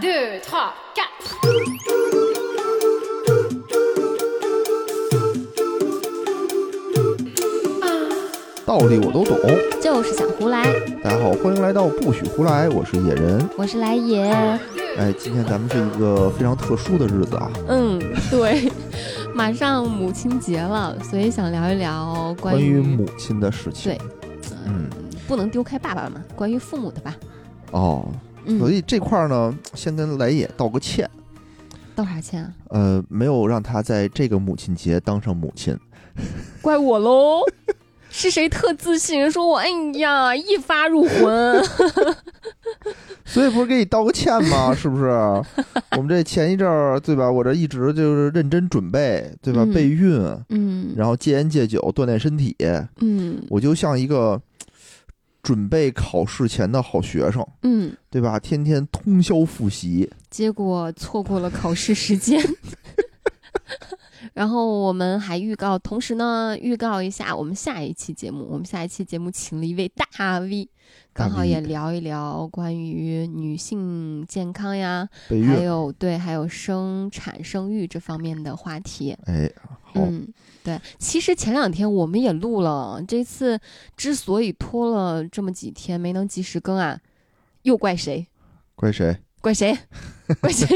deux, trois, quatre. 道理我都懂。就是想胡来。大家好，欢迎来到不许胡来，我是野人。我是来也。哎，今天咱们是一个非常特殊的日子啊。嗯，对，马上母亲节了，所以想聊一聊关关于母亲的事情。对，嗯，不能丢开爸爸嘛，关于父母的吧。哦，嗯，所以这块儿呢，先跟来也道个歉。道啥歉啊？呃，没有让他在这个母亲节当上母亲。怪我喽。是谁特自信说我哎呀一发入魂？所以不是给你道个歉吗？是不是？我们这前一阵儿对吧？我这一直就是认真准备对吧？嗯备孕，嗯然后戒烟戒酒，锻炼身体，嗯我就像一个准备考试前的好学生，嗯，对吧？天天通宵复习。结果错过了考试时间。然后我们还预告，同时呢，预告一下我们下一期节目。我们下一期节目请了一位大 V，刚好也聊一聊关于女性健康呀，还，有对，还有生产生育这方面的话题。哎，好，嗯，对，其实前两天我们也录了，这次之所以拖了这么几天没能及时更啊，又怪谁？怪谁？怪谁？怪谁？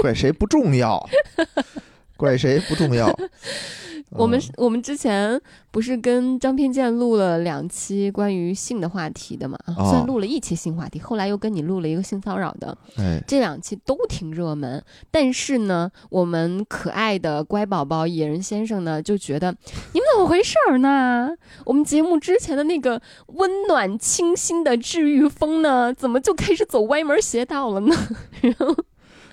怪谁不重要，怪谁不重要。我们我们之前不是跟张偏见录了两期关于性的话题的嘛？啊哦虽然录了一期性话题，后来又跟你录了一个性骚扰的，哎，这两期都挺热门。但是呢，我们可爱的乖宝宝野人先生呢就觉得你们怎么回事儿呢？我们节目之前的那个温暖清新的治愈风呢，怎么就开始走歪门邪道了呢？然后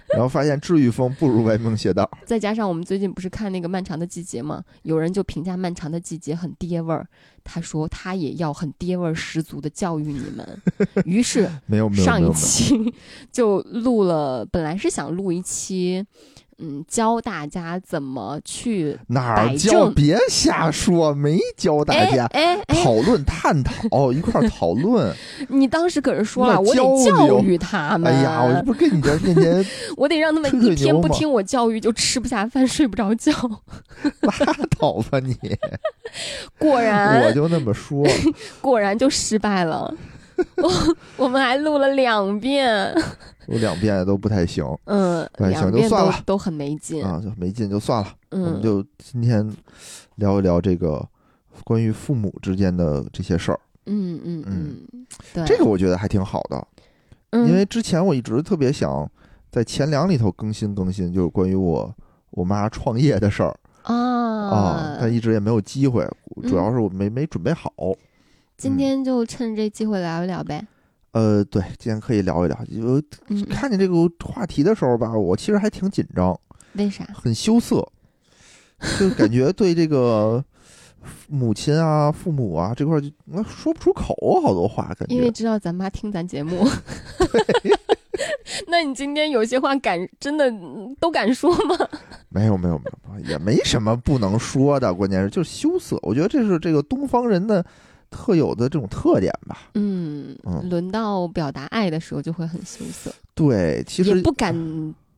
然后发现治愈风不如歪门邪道。再加上我们最近不是看那个《漫长的季节》嘛，有人就评价《漫长的季节》很爹味儿，他说他也要很爹味儿十足的教育你们。于是没有没有上一期 就录了，本来是想录一期，嗯，教大家怎么去哪儿教？别瞎说，没教大哎家。哎哎，讨论、探讨，一块儿讨论。你当时可是说了，我得教育他们。哎呀，我不跟你在面前我得让他们一天不听我教育就吃不下饭、睡不着觉。拉倒吧你！果然，我就那么说，果然就失败了。我我们还录了两遍，我两遍都不太行。嗯，对行就两遍算了。都都很没劲。啊，就没劲就算了。我们嗯，就今天聊一聊这个关于父母之间的这些事儿。嗯嗯嗯，对，这个我觉得还挺好的，嗯。因为之前我一直特别想在前两里头更新更新，就是关于我我妈创业的事儿。啊，啊，但一直也没有机会，主要嗯是我没没准备好。今天就趁这机会聊一聊呗。呃，对，今天可以聊一聊。就嗯，看见这个话题的时候吧，我其实还挺紧张，为啥？很羞涩，就感觉对这个母亲啊、父母啊这块儿就那说不出口好多话，感觉因为知道咱妈听咱节目。那你今天有些话敢真的嗯都敢说吗？没有没有没有，也没什么不能说的，关键是就是羞涩。我觉得这是这个东方人的特有的这种特点吧。嗯，嗯轮到表达爱的时候就会很羞涩，对，其实也不敢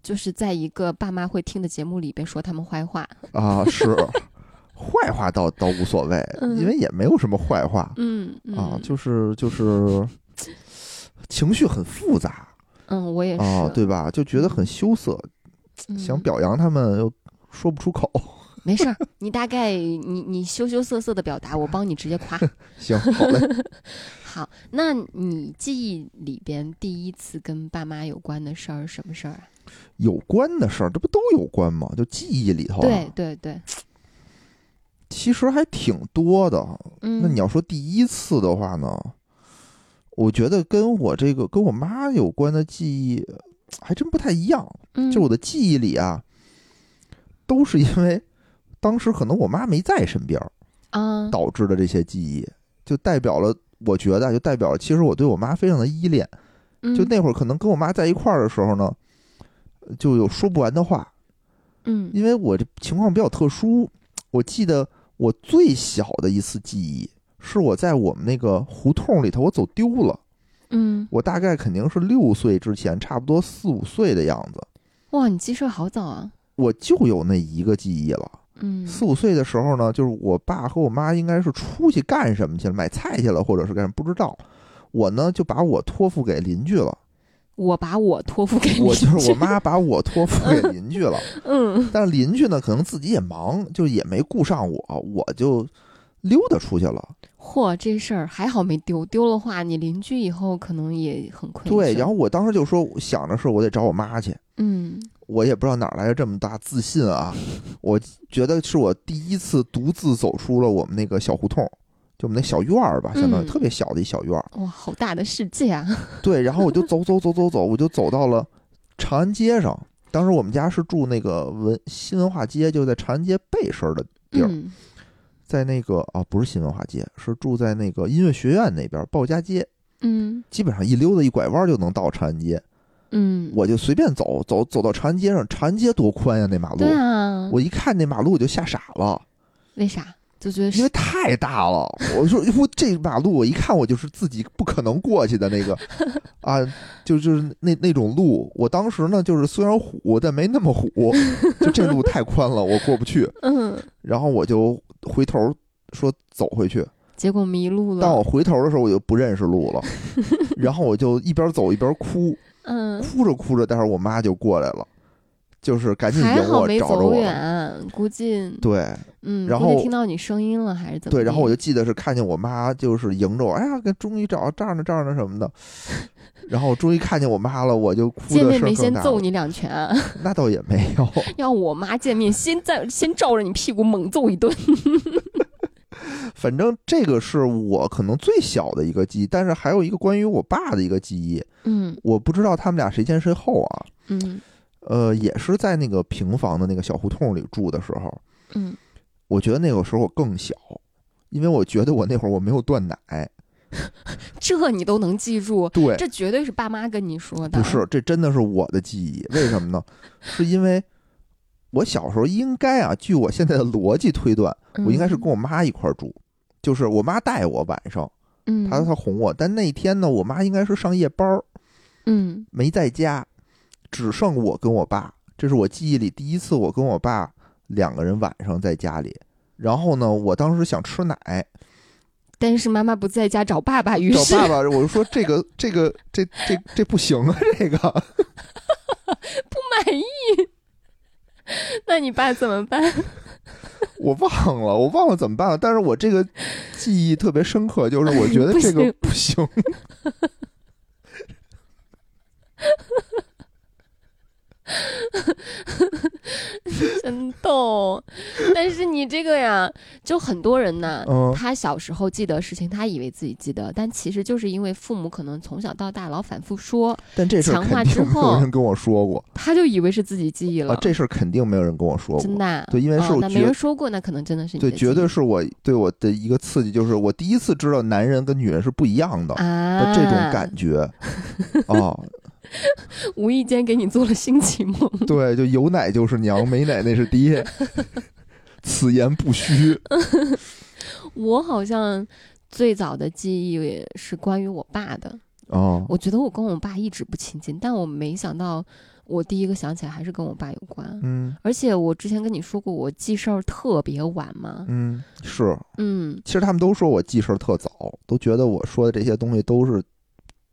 就是在一个爸妈会听的节目里边说他们坏话。啊是坏话倒倒无所谓，嗯因为也没有什么坏话嗯嗯啊，就是就是情绪很复杂嗯，我也是。啊，对吧？就觉得很羞涩，嗯想表扬他们又说不出口。没事儿，你大概你你羞羞涩涩的表达，我帮你直接夸。行，好嘞。好，那你记忆里边第一次跟爸妈有关的事儿什么事儿啊？有关的事儿，这不都有关吗？就记忆里头、啊，对，对对，其实还挺多的。嗯，那你要说第一次的话呢，我觉得跟我这个跟我妈有关的记忆还真不太一样。嗯就我的记忆里啊，都是因为当时可能我妈没在身边儿啊，导致的这些记忆，就代表了，我觉得啊就代表了，其实我对我妈非常的依恋。嗯。就那会儿可能跟我妈在一块儿的时候呢，就有说不完的话，嗯。因为我这情况比较特殊，我记得我最小的一次记忆是我在我们那个胡同里头我走丢了，嗯，我大概肯定是六岁之前，差不多四五岁的样子，哇，你记事好早啊。我就有那一个记忆了。嗯四五岁的时候呢，就是我爸和我妈应该是出去干什么去了，买菜去了，或者是干什么不知道。我呢就把我托付给邻居了，我把我托付给你，我就是我妈把我托付给邻居了。嗯但是邻居呢，可能自己也忙，就也没顾上我，我就溜达出去了。嚯，这事儿还好没丢，丢了话你邻居以后可能也很困。对，然后我当时就说，想着是我得找我妈去。嗯我也不知道哪儿来的这么大自信啊！我觉得是我第一次独自走出了我们那个小胡同，就我们那小院儿吧，相当于嗯特别小的一小院儿。哇，好大的世界啊！对，然后我就走走走走走，我就走到了长安街上。当时我们家是住那个文新文化街，就在长安街背身儿的地儿，嗯在那个啊不是新文化街，是住在那个音乐学院那边鲍家街。嗯基本上一溜达一拐弯就能到长安街，嗯，我就随便走走走到长安街上，长安街多宽呀那马路，对啊，我一看那马路我就吓傻了。为啥？就觉得因为太大了，我说我这马路我一看我就是自己不可能过去的那个。啊，就就是那那种路。我当时呢就是虽然虎，但没那么虎，就这路太宽了，我过不去。嗯，然后我就回头说走回去，结果迷路了。当我回头的时候我就不认识路了，然后我就一边走一边哭，嗯，哭着哭着，待会儿我妈就过来了，就是赶紧迎我找着我。远，估计对嗯，然后听到你声音了还是怎么？对，然后我就记得是看见我妈就是迎着我，哎呀，终于找到这儿呢这儿呢什么的，然后我终于看见我妈了，我就哭的见面没。先揍你两拳啊，那倒也没有，要我妈见面先在先照着你屁股猛揍一顿。反正这个是我可能最小的一个记忆，但是还有一个关于我爸的一个记忆，嗯我不知道他们俩谁先谁后啊。嗯呃，也是在那个平房的那个小胡同里住的时候，嗯，我觉得那个时候我更小，因为我觉得我那会儿我没有断奶。这你都能记住，对，这绝对是爸妈跟你说的。不是，这真的是我的记忆。为什么呢？是因为我小时候应该啊，据我现在的逻辑推断，嗯，我应该是跟我妈一块儿住，就是我妈带我晚上，嗯，她她哄我。但那天呢，我妈应该是上夜班儿，嗯没在家，只剩我跟我爸。这是我记忆里第一次我跟我爸两个人晚上在家里。然后呢，我当时想吃奶，但是妈妈不在家找爸爸，于是找爸爸，我就说这个这个这这这不行啊，这个。不满意。那你爸怎么办？我忘了，我忘了怎么办了。但是我这个记忆特别深刻，就是我觉得 这个不行。真逗。但是你这个呀，就很多人呢，嗯他小时候记得事情，他以为自己记得，但其实就是因为父母可能从小到大老反复说，但这事儿强化肯定没有人跟我说过他就以为是自己记忆了。啊，这事儿肯定没有人跟我说过。真的啊、对因为是我觉没人说过，那可能真的是你对，的记忆绝对是我对我的一个刺激，就是我第一次知道男人跟女人是不一样的啊这种感觉。哦，无意间给你做了新启蒙。对，就有奶就是娘，没奶那是爹，此言不虚。我好像最早的记忆是关于我爸的，哦，我觉得我跟我爸一直不亲近，但我没想到我第一个想起来还是跟我爸有关。嗯而且我之前跟你说过，我记事儿特别晚嘛。嗯，是。嗯，其实他们都说我记事儿特早，都觉得我说的这些东西都是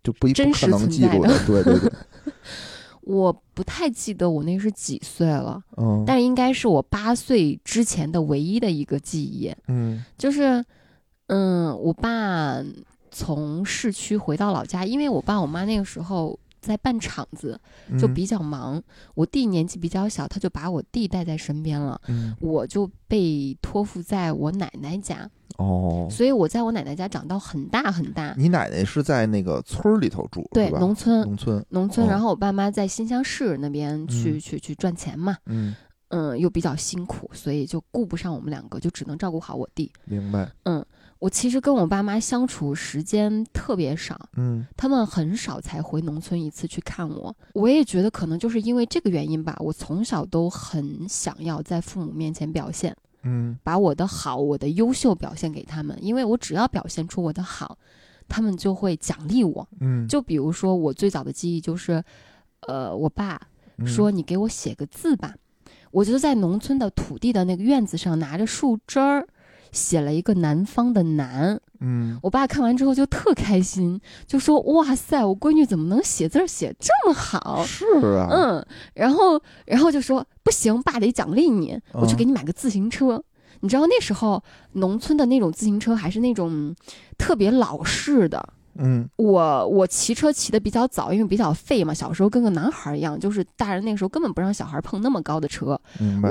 就不不可真实存能记住在的对对对，我不太记得我那是几岁了，嗯，但应该是我八岁之前的唯一的一个记忆，嗯就是，嗯，我爸从市区回到老家，因为我爸我妈那个时候在办厂子，就嗯比较忙。我弟年纪比较小，他就把我弟带在身边了。嗯我就被托付在我奶奶家，哦，所以我在我奶奶家长到很大很大。你奶奶是在那个村儿里头住对？农村，农村，农村。哦然后我爸妈在新乡市那边去、嗯去去赚钱嘛，嗯，嗯，又比较辛苦，所以就顾不上我们两个，就只能照顾好我弟。明白，嗯我其实跟我爸妈相处时间特别少，嗯他们很少才回农村一次去看我。我也觉得可能就是因为这个原因吧，我从小都很想要在父母面前表现，嗯把我的好、我的优秀表现给他们，因为我只要表现出我的好，他们就会奖励我。嗯，就比如说我最早的记忆就是，呃，我爸嗯说你给我写个字吧，我就在农村的土地的那个院子上拿着树枝儿。写了一个南方的南，嗯我爸看完之后就特开心，就说：“哇塞，我闺女怎么能写字写这么好？”是啊，嗯，然后然后就说不行，爸得奖励你，我去嗯给你买个自行车。你知道那时候农村的那种自行车还是那种特别老式的。嗯。我我骑车骑的比较早，因为比较废嘛，小时候跟个男孩儿一样，就是大人那个时候根本不让小孩碰那么高的车，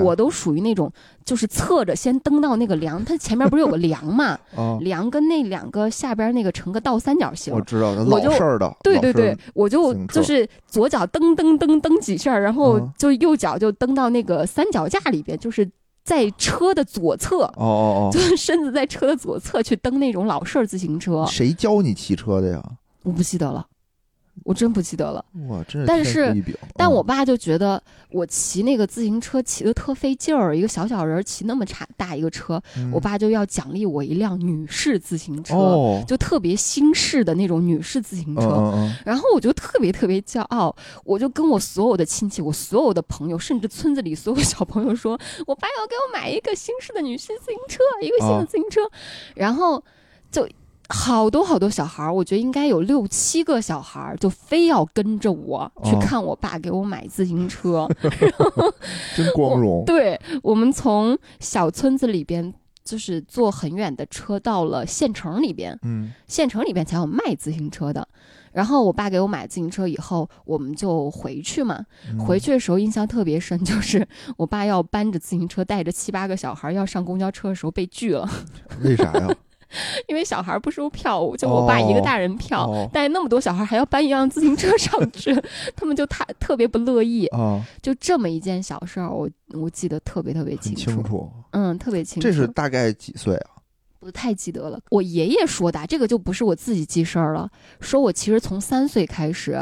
我都属于那种就是侧着先蹬到那个梁，它前面不是有个梁嘛，啊，梁跟那两个下边那个成个倒三角形我，知道，老式儿的，对对对，我就就是左脚蹬蹬蹬蹬几下，然后嗯。就右脚就蹬到那个三脚架里边，就是在车的左侧，哦哦哦 就是身子在车的左侧去蹬那种老式儿自行车哦，。谁教你骑车的呀？我不记得了，我真不记得了。哇，真是但是。但嗯我爸就觉得我骑那个自行车骑的特费劲儿，一个小小人儿骑那么差大一个车，嗯我爸就要奖励我一辆女士自行车，哦，就特别新式的那种女士自行嗯车。然后我就特别特别骄傲，我就跟我所有的亲戚、我所有的朋友，甚至村子里所有小朋友说，我爸要给我买一个新式的女士自行车，一个新的啊自行车。然后就好多好多小孩儿，我觉得应该有六七个小孩儿，就非要跟着我去哦看我爸给我买自行车。真光荣。对我们从小村子里边。就是坐很远的车到了县城里边，嗯县城里边才有卖自行车的。然后我爸给我买自行车以后，我们就回去嘛。嗯回去的时候印象特别深，就是我爸要搬着自行车，带着七八个小孩要上公交车的时候被拒了，为啥呀？因为小孩不收票，就我爸一个大人票，哦带那么多小孩还要搬一辆自行车上去，他们就太特别不乐意。啊，就这么一件小事儿，我我记得特别特别清楚，清楚。嗯，特别清楚。这是大概几岁啊？不太记得了。我爷爷说的，这个就不是我自己记事儿了。说我其实从三岁开始，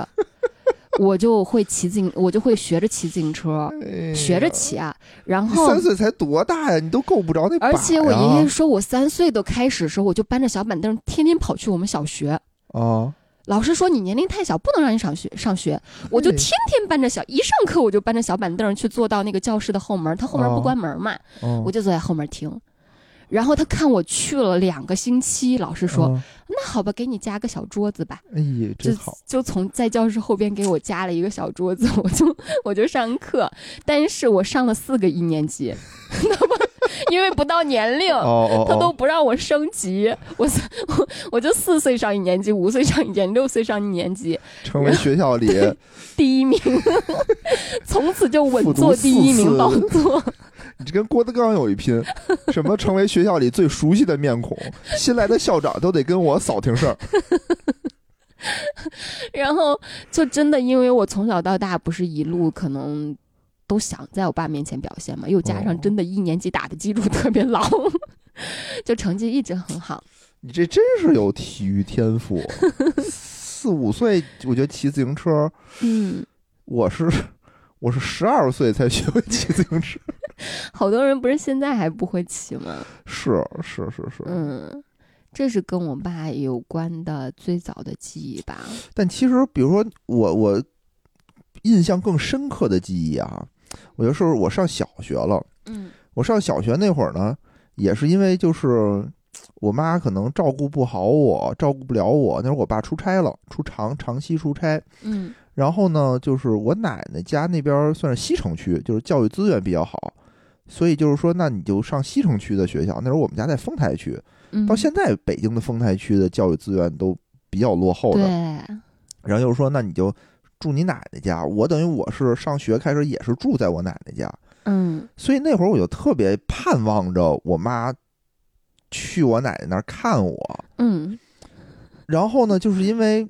我就会骑自行，我就会学着骑自行车，学着骑啊。然后三，岁才多大呀？你都够不着那。而且我爷爷说我三岁都开始的时候，我就搬着小板凳，天天跑去我们小学。啊，老师说你年龄太小，不能让你上学上学。我就天天搬着小，一上课我就搬着小板凳去坐到那个教室的后门，他后门不哦关门嘛，哦我就坐在后面听。然后他看我去了两个星期，老师说：“啊那好吧，给你加个小桌子吧。哎呀，就真好。就从在教室后边给我加了一个小桌子，我就我就上课，但是我上了四个一年级，那么因为不到年龄。哦哦，他都哦不让我升级，我我 我就四岁上一年级，五岁上一年级，六岁上一年级，成为学校里第一名，从此就稳坐第一名宝座。你这跟郭德纲有一拼，什么成为学校里最熟悉的面孔，新来的校长都得跟我扫听事儿。然后就真的因为我从小到大不是一路可能都想在我爸面前表现嘛，又加哦上真的一年级打的基础特别牢，就成绩一直很好。你这真是有体育天赋。四五岁，我觉得骑自行车，嗯，我是我是十二岁才学会骑自行车。好多人不是现在还不会骑吗？是是是是，嗯，这是跟我爸有关的最早的记忆吧。但其实，比如说我我印象更深刻的记忆啊，我觉得是我上小学了。嗯我上小学那会儿呢，也是因为就是我妈可能照顾不好我，照顾不了我。那会儿我爸出差了，出长长期出差。嗯然后呢，就是我奶奶家那边算是西城区，就是教育资源比较好，所以就是说，那你就上西城区的学校。那时候我们家在丰台区，嗯，到现在北京的丰台区的教育资源都比较落后的。对，然后就是说，那你就住你奶奶家。我等于我是上学开始也是住在我奶奶家，嗯所以那会儿我就特别盼望着我妈去我奶奶那儿看我。嗯然后呢，就是因为，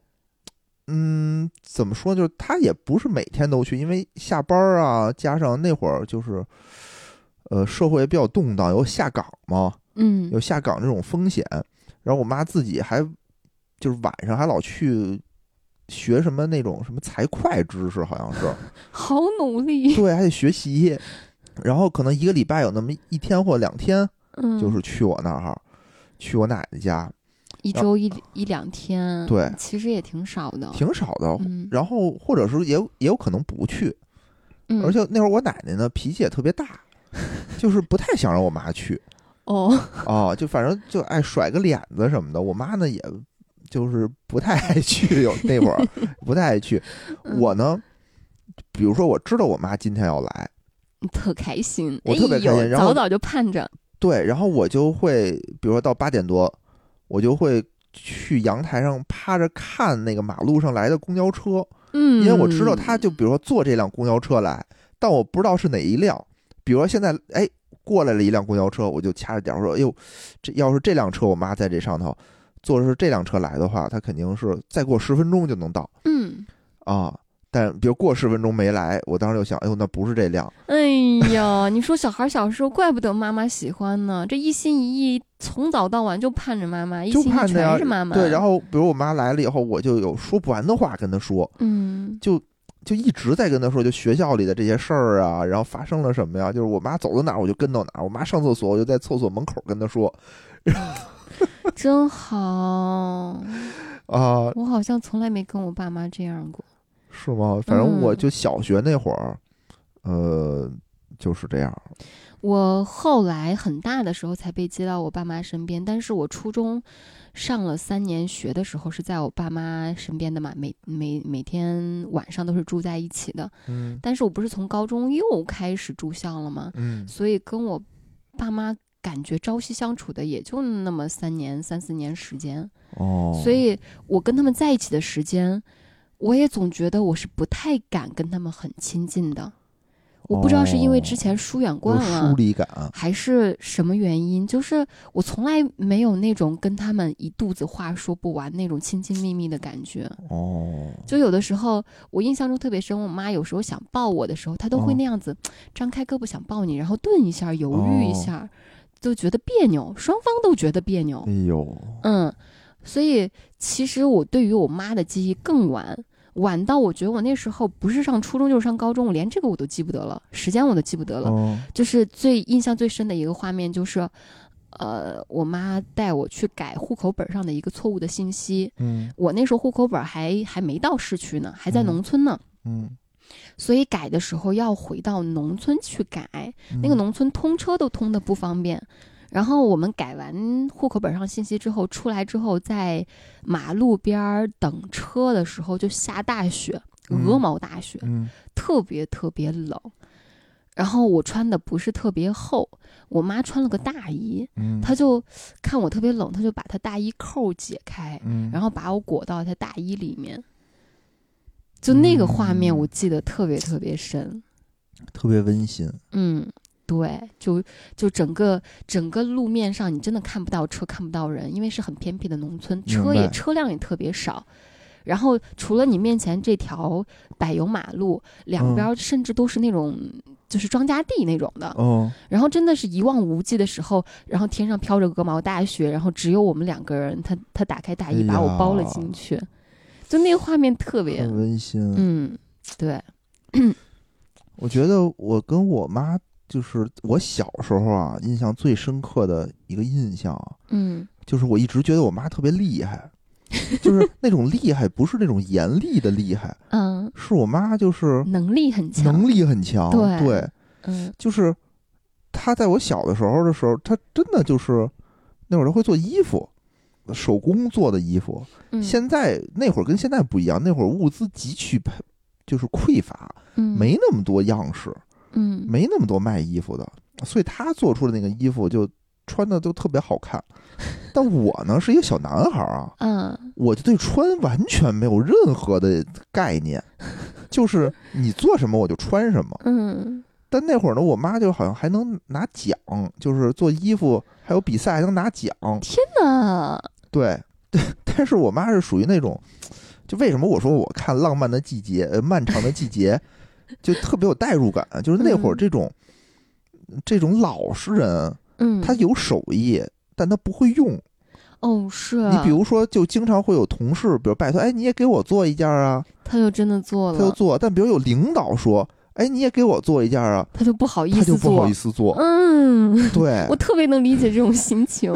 嗯，怎么说，就是她也不是每天都去，因为下班啊，加上那会儿就是，呃，社会也比较动荡，有下岗嘛，嗯有下岗这种风险。然后我妈自己还就是晚上还老去学什么那种什么财会知识，好像是。好努力。对，还得学习，然后可能一个礼拜有那么一天或两天，嗯，就是去我那儿，去我奶奶家。一周一一两天，对其实也挺少的，挺少的。嗯然后或者是也有也有可能不去，嗯，而且那会儿我奶奶呢脾气也特别大，就是不太想让我妈去哦，哦，就反正就爱甩个脸子什么的。我妈呢也就是不太爱去，有那会儿不太爱去。嗯我呢，比如说我知道我妈今天要来，特开心，我特别开心哎然后早早就盼着，对，然后我就会，比如说到八点多，我就会去阳台上趴着看那个马路上来的公交车，嗯，因为我知道他就比如说坐这辆公交车来，但我不知道是哪一辆。比如说现在哎过来了一辆公交车，我就掐着点儿说，哎呦，这要是这辆车我妈在这上头坐的是这辆车来的话，她肯定是再过十分钟就能到嗯，啊。但比如过十分钟没来，我当时就想，哎呦，那不是这辆。哎呀，你说小孩小时候怪不得妈妈喜欢呢，这一心一意从早到晚就盼着妈妈，一心全是妈妈，对，然后比如我妈来了以后，我就有说不完的话跟她说，嗯就就一直在跟他说，就学校里的这些事儿啊，然后发生了什么呀？就是我妈走到哪儿我就跟到哪儿，我妈上厕所我就在厕所门口跟她说 真好，啊，我好像从来没跟我爸妈这样过。是吗？反正我嗯就小学那会儿，呃，就是这样。我后来很大的时候才被接到我爸妈身边，但是我初中上了三年学的时候是在我爸妈身边的嘛，每每每天晚上都是住在一起的。嗯但是我不是从高中又开始住校了吗？嗯所以跟我爸妈感觉朝夕相处的也就那么三年三四年时间，哦，所以我跟他们在一起的时间，我也总觉得我是不太敢跟他们很亲近的。我不知道是因为之前疏远惯了，疏离感。还是什么原因，就是我从来没有那种跟他们一肚子话说不完那种亲亲密密的感觉。哦，就有的时候，我印象中特别深，我妈有时候想抱我的时候，她都会哦那样子张开胳膊想抱你，然后顿一下，犹豫一下，就觉得别扭，双方都觉得别扭哎。呦，嗯，所以其实我对于我妈的记忆更晚，晚到我觉得我那时候不是上初中就是上高中，我连这个我都记不得了，时间我都记不得了。哦就是最印象最深的一个画面就是，呃，我妈带我去改户口本上的一个错误的信息。嗯我那时候户口本还还没到市区呢，还在嗯农村呢，嗯，所以改的时候要回到农村去改，那个嗯农村通车都通的不方便。然后我们改完户口本上信息之后，出来之后，在马路边儿等车的时候就下大雪，嗯鹅毛大雪，嗯特别特别冷。然后我穿的不是特别厚，我妈穿了个大衣，嗯，她就看我特别冷，她就把她大衣扣解开，嗯，然后把我裹到她大衣里面。就那个画面，嗯我记得特别特别深。特别温馨。嗯，对，就就整个整个路面上，你真的看不到车，看不到人，因为是很偏僻的农村，车也车辆也特别少。然后除了你面前这条柏油马路，两嗯边甚至都是那种。就是庄稼地那种的，哦，然后真的是一望无际的时候，然后天上飘着鹅毛大雪，然后只有我们两个人，他他打开大衣哎把我包了进去，就那个画面特别，温馨。嗯，对，我觉得我跟我妈就是我小时候啊，印象最深刻的一个印象啊，嗯。就是我一直觉得我妈特别厉害，就是 那种厉害不是那种严厉的厉害，嗯，是我妈就是能力很强，能力很强，对对，嗯。就是她在我小的时候的时候，她真的就是那会儿她会做衣服。手工做的衣服，嗯，现在那会儿跟现在不一样，那会儿物资极其，就是匮乏，嗯。没那么多样式，嗯没那么多卖衣服的，所以他做出的那个衣服就穿的都特别好看。但我呢是一个小男孩啊，嗯我就对穿完全没有任何的概念，就是你做什么我就穿什么。嗯但那会儿呢，我妈就好像还能拿奖，就是做衣服还有比赛还能拿奖。天哪，对对，但是我妈是属于那种，就为什么我说我看《浪漫的季节》呃《漫长的季节》，就特别有代入感，就是那会儿嗯这种、这种老实人，嗯，他有手艺，但他不会用。哦是，啊你比如说，就经常会有同事，比如拜托，哎，你也给我做一件啊，他就真的做了，他就做。但比如有领导说，哎，你也给我做一件啊，他就不好意思做，他就不好意思做。嗯，对我，特别能理解这种心情，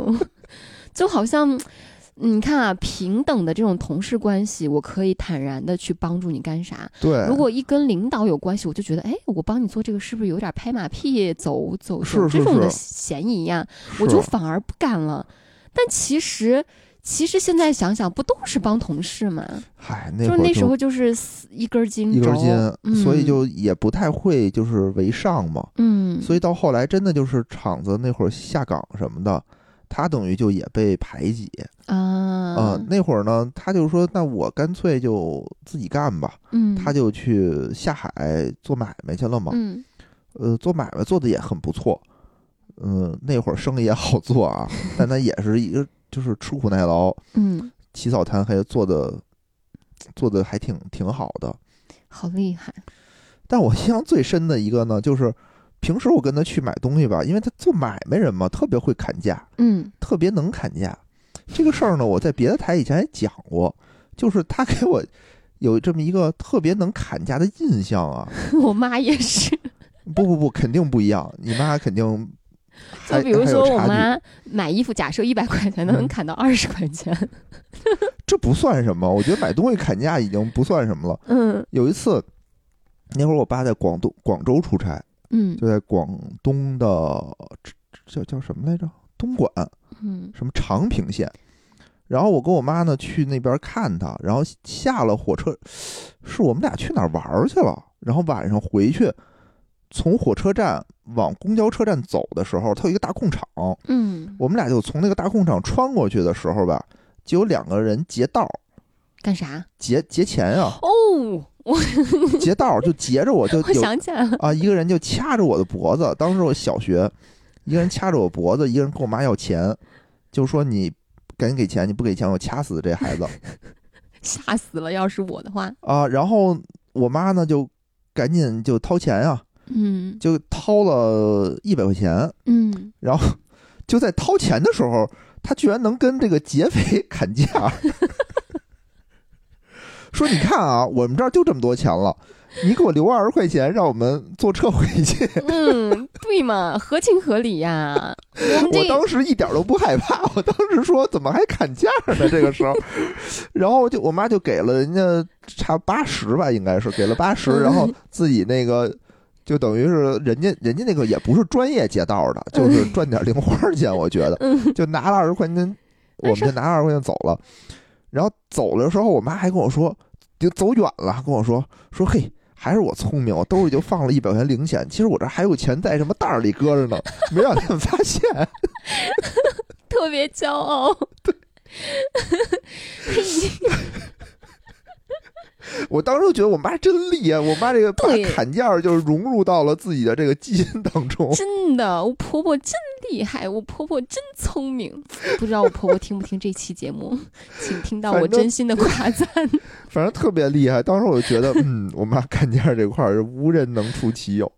就好像你看啊，平等的这种同事关系，我可以坦然的去帮助你干啥。对，如果一跟领导有关系，我就觉得，哎，我帮你做这个是不是有点拍马屁、走走是这种的嫌疑呀？我就反而不敢了。但其实，其实现在想想，不都是帮同事吗？嗨，那就那时候就是一根筋，一根筋，嗯、所以就也不太会就是为上嘛。嗯，所以到后来真的就是厂子那会儿下岗什么的，他等于就也被排挤啊，啊、那会儿呢，他就说那我干脆就自己干吧，嗯，他就去下海做买卖去了嘛。嗯呃，做买卖做的也很不错，嗯、那会儿生意也好做啊，但他也是一个就是吃苦耐劳，嗯，起早贪黑做的做的还挺挺好的。好厉害，但我印象最深的一个呢，就是平时我跟他去买东西吧，因为他做买卖人嘛，特别会砍价，嗯特别能砍价。这个事儿呢，我在别的台以前也讲过，就是他给我有这么一个特别能砍价的印象啊。我妈也是，不不不，肯定不一样，你妈肯定就比如说我妈买衣服，假设一百块钱，她能嗯砍到二十块钱，这不算什么，我觉得买东西砍价已经不算什么了。嗯有一次，那会儿我爸在广东广州出差，嗯就在广东的叫叫什么来着？东莞，嗯什么长平县。然后我跟我妈呢去那边看他，然后下了火车，是我们俩去哪儿玩去了。然后晚上回去，从火车站往公交车站走的时候，它有一个大空场，嗯，我们俩就从那个大空场穿过去的时候吧，就有两个人劫道，干啥？劫劫钱啊，哦，我 劫道就劫着我，就 我想起来了，啊，一个人就掐着我的脖子，当时我小学，一个人掐着我脖子，一个人跟我妈要钱，就说你赶紧给钱，你不给钱我掐死这孩子 吓死了！要是我的话，啊。然后我妈呢就赶紧就掏钱啊，嗯就掏了一百块钱，嗯，然后就在掏钱的时候，他居然能跟这个劫匪砍价，说你看啊，我们这儿就这么多钱了。你给我留二十块钱，让我们坐车回去。嗯，对嘛，合情合理呀。我当时一点都不害怕，我当时说怎么还砍价呢？这个时候，然后就我妈就给了人家差八十吧，应该是给了八十，嗯然后自己那个就等于是人家人家那个也不是专业劫道的，就是赚点零花钱，我觉得嗯就拿了二十块钱，我们就拿二十块钱走了。然后走的时候，我妈还跟我说，就走远了，跟我说说嘿。还是我聪明，我兜里就放了一百块钱零钱。其实我这还有钱在什么袋儿里搁着呢，没让他们发现。特别骄傲。我当时就觉得我妈真厉害，我妈这个把砍价儿就是融入到了自己的这个基因当中。真的，我婆婆真厉害，我婆婆真聪明。不知道我婆婆听不听这期节目，请听到我真心的夸赞。反正特别厉害。当时我就觉得，嗯，我妈砍价这块儿是无人能出其右。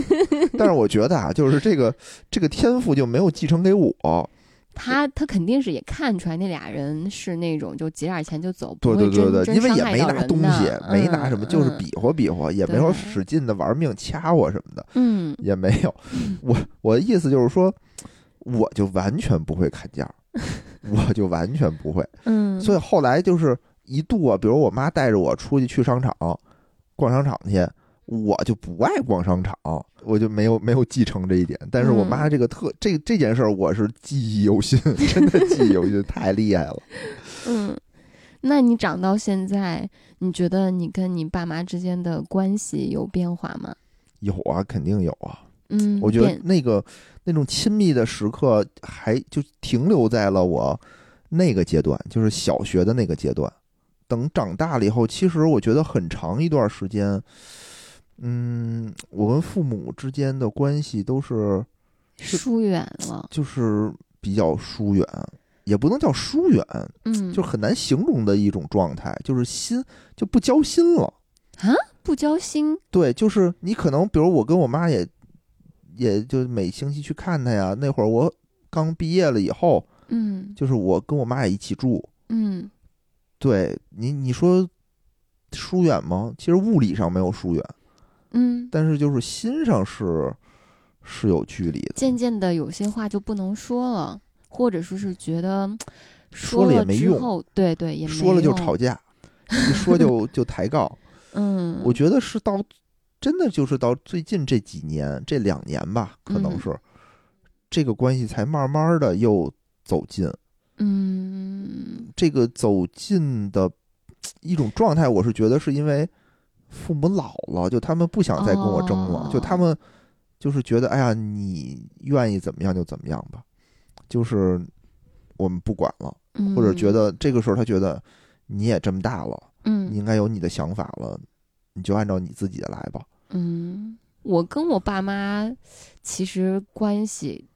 但是我觉得啊，就是这个这个天赋就没有继承给我。她她肯定是也看出来那俩人是那种就劫点钱就走，对对对对，因为也没拿东西，的没拿什么，就是嗯比划比划，也没有使劲的玩命掐我什么的，嗯也没有。我我的意思就是说，我就完全不会砍价，我就完全不会。嗯，所以后来就是一度啊，比如我妈带着我出去去商场逛商场去，我就不爱逛商场，我就没有没有继承这一点。但是我妈这个特、这这件事儿，我是记忆犹新，真的记忆犹新，太厉害了。嗯，那你长到现在，你觉得你跟你爸妈之间的关系有变化吗？有啊，肯定有啊。嗯，我觉得那个那种亲密的时刻，还就停留在了我那个阶段，就是小学的那个阶段。等长大了以后，其实我觉得很长一段时间，嗯，我跟父母之间的关系都是疏远了。就是比较疏远，也不能叫疏远，嗯，就很难形容的一种状态，就是心就不交心了啊。不交心。对，就是你可能，比如我跟我妈也，也就每星期去看她呀。那会儿我刚毕业了以后，嗯就是我跟我妈也一起住。嗯对你，你说疏远吗？其实物理上没有疏远，嗯，但是就是心上是是有距离的。渐渐的有些话就不能说了，或者说是觉得说了也没用，对对，也没说了就吵架，一说就就抬杠。嗯，我觉得是到真的就是到最近这几年这两年吧，可能嗯是、这个关系才慢慢的又走近。嗯这个走近的一种状态，我是觉得是因为父母老了，就他们不想再跟我争了，哦。就他们就是觉得，哎呀，你愿意怎么样就怎么样吧，就是我们不管了，嗯，或者觉得这个时候他觉得你也这么大了，嗯。你应该有你的想法了，你就按照你自己的来吧。嗯，我跟我爸妈其实关系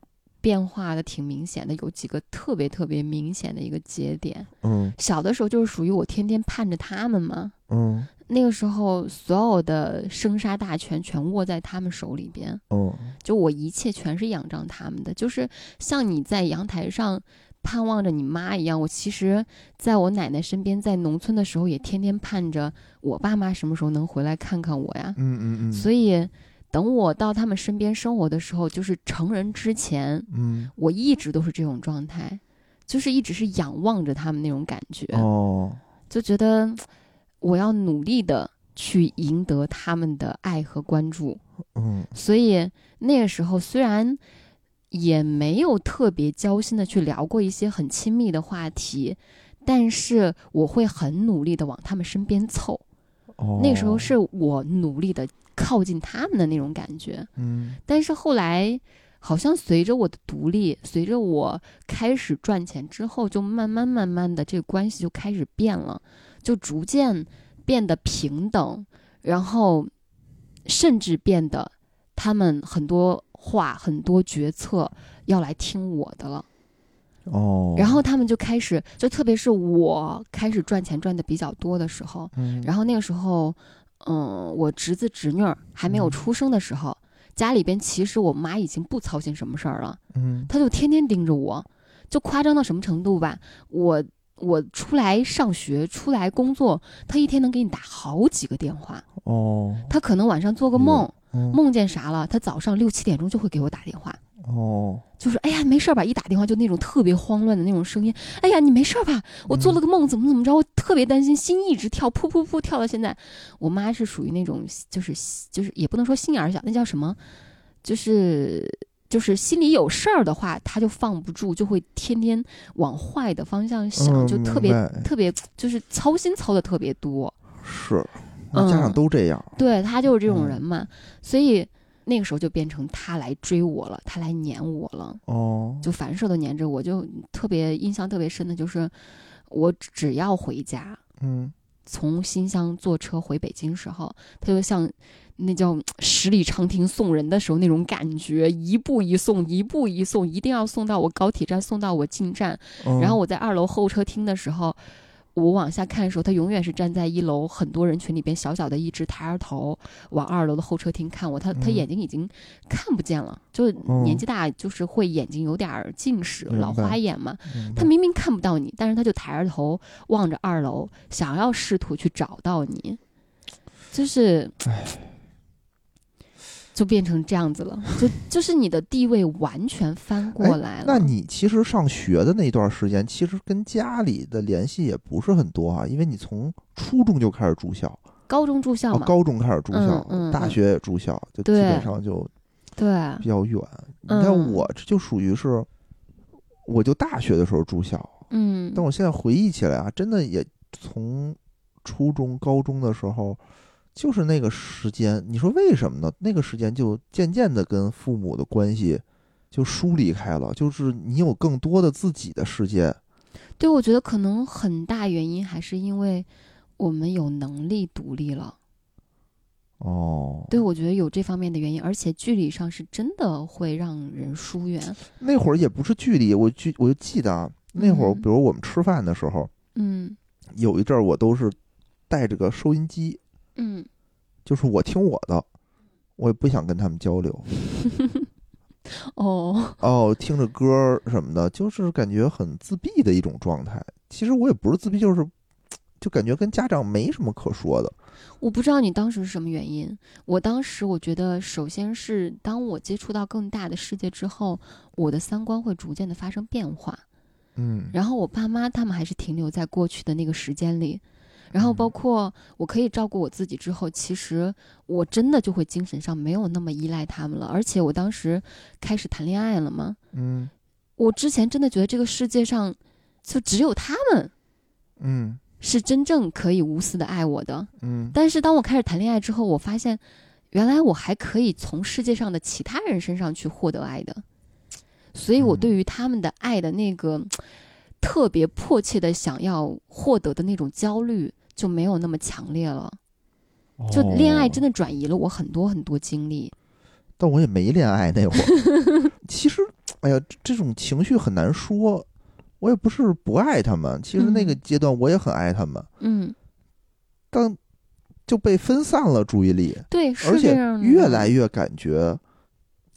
变化的挺明显的，有几个特别特别明显的一个节点。嗯小的时候就是属于我天天盼着他们嘛，嗯那个时候所有的生杀大权全握在他们手里边，嗯就我一切全是仰仗他们的，就是像你在阳台上。盼望着你妈一样，我其实在我奶奶身边，在农村的时候也天天盼着我爸妈什么时候能回来看看我呀。嗯嗯嗯，所以，等我到他们身边生活的时候，就是成人之前，嗯我一直都是这种状态，就是一直是仰望着他们那种感觉，哦就觉得嗯我要努力的去赢得他们的爱和关注。嗯所以那个时候虽然也没有特别交心的去聊过一些很亲密的话题，但是我会很努力的往他们身边凑。哦，那个时候是我努力的靠近他们的那种感觉。嗯但是后来，好像随着我的独立，随着我开始赚钱之后，就慢慢慢慢的这个关系就开始变了，就逐渐变得平等，然后甚至变得他们很多话、很多决策要来听我的了。哦，然后他们就开始，就特别是我开始赚钱赚的比较多的时候，嗯然后那个时候，嗯，我侄子侄女儿还没有嗯出生的时候，家里边其实我妈已经不操心什么事儿了，嗯她就天天盯着我，就夸张到什么程度吧？我我出来上学，出来工作，她一天能给你打好几个电话，哦她可能晚上做个梦，嗯梦见啥了，她早上六七点钟就会给我打电话。哦就是哎呀，没事儿吧？一打电话就那种特别慌乱的那种声音。哎呀，你没事儿吧？我做了个梦，怎么怎么着？我特别担心，心一直跳，噗噗噗跳到现在。我妈是属于那种，就是就是也不能说心眼儿小，那叫什么？就是就是心里有事儿的话，她就放不住，就会天天往坏的方向想，嗯就特别特别就是操心操的特别多。是，那家长嗯都这样。对她就是这种嗯人嘛，所以那个时候就变成他来追我了，他来撵我了。哦，就凡事都黏着我，就特别印象特别深的就是，我只要回家，嗯从新乡坐车回北京时候，他就像那叫十里长亭送人的时候那种感觉，一步一送，一步一送，一定要送到我高铁站，送到我进站。嗯然后我在二楼候车厅的时候。我往下看的时候，他永远是站在一楼很多人群里边，小小的一只抬着头往二楼的候车厅看我。他他嗯眼睛已经看不见了，就哦年纪大，就是会眼睛有点儿近视，明老花眼嘛。他明明看不到你，但是他就抬着头望着二楼，想要试图去找到你，就是，就变成这样子了，就就是你的地位完全翻过来了。那你其实上学的那段时间，其实跟家里的联系也不是很多啊，因为你从初中就开始住校，高中住校？高中开始住校，嗯嗯大学也住校，就基本上就对，比较远。你嗯看我这就属于是，我就大学的时候住校，嗯，但我现在回忆起来啊，真的也从初中、高中的时候，就是那个时间。你说为什么呢？那个时间就渐渐的跟父母的关系就疏离开了，就是你有更多的自己的世界。对，我觉得可能很大原因还是因为我们有能力独立了。哦，对，我觉得有这方面的原因，而且距离上是真的会让人疏远。那会儿也不是距离，我记我就记得啊，那会儿嗯比如我们吃饭的时候，嗯有一阵儿我都是带着个收音机，嗯，就是我听我的，我也不想跟他们交流。哦，哦，听着歌什么的，就是感觉很自闭的一种状态。其实我也不是自闭，就是就感觉跟家长没什么可说的。我不知道你当时是什么原因。我当时我觉得，首先是当我接触到更大的世界之后，我的三观会逐渐的发生变化。嗯然后我爸妈他们还是停留在过去的那个时间里，然后包括我可以照顾我自己之后，其实我真的就会精神上没有那么依赖他们了。而且我当时开始谈恋爱了嘛，嗯。我之前真的觉得这个世界上就只有他们嗯。是真正可以无私的爱我的。嗯。但是当我开始谈恋爱之后，我发现原来我还可以从世界上的其他人身上去获得爱的，所以我嗯。对于他们的爱的那个特别迫切的想要获得的那种焦虑就没有那么强烈了。就恋爱真的，转移了我很多很多精力。但我也没恋爱那会儿。其实，哎呀，这这种情绪很难说。我也不是不爱他们，其实那个嗯阶段我也很爱他们，嗯，但就被分散了注意力，对，而且。越来越感觉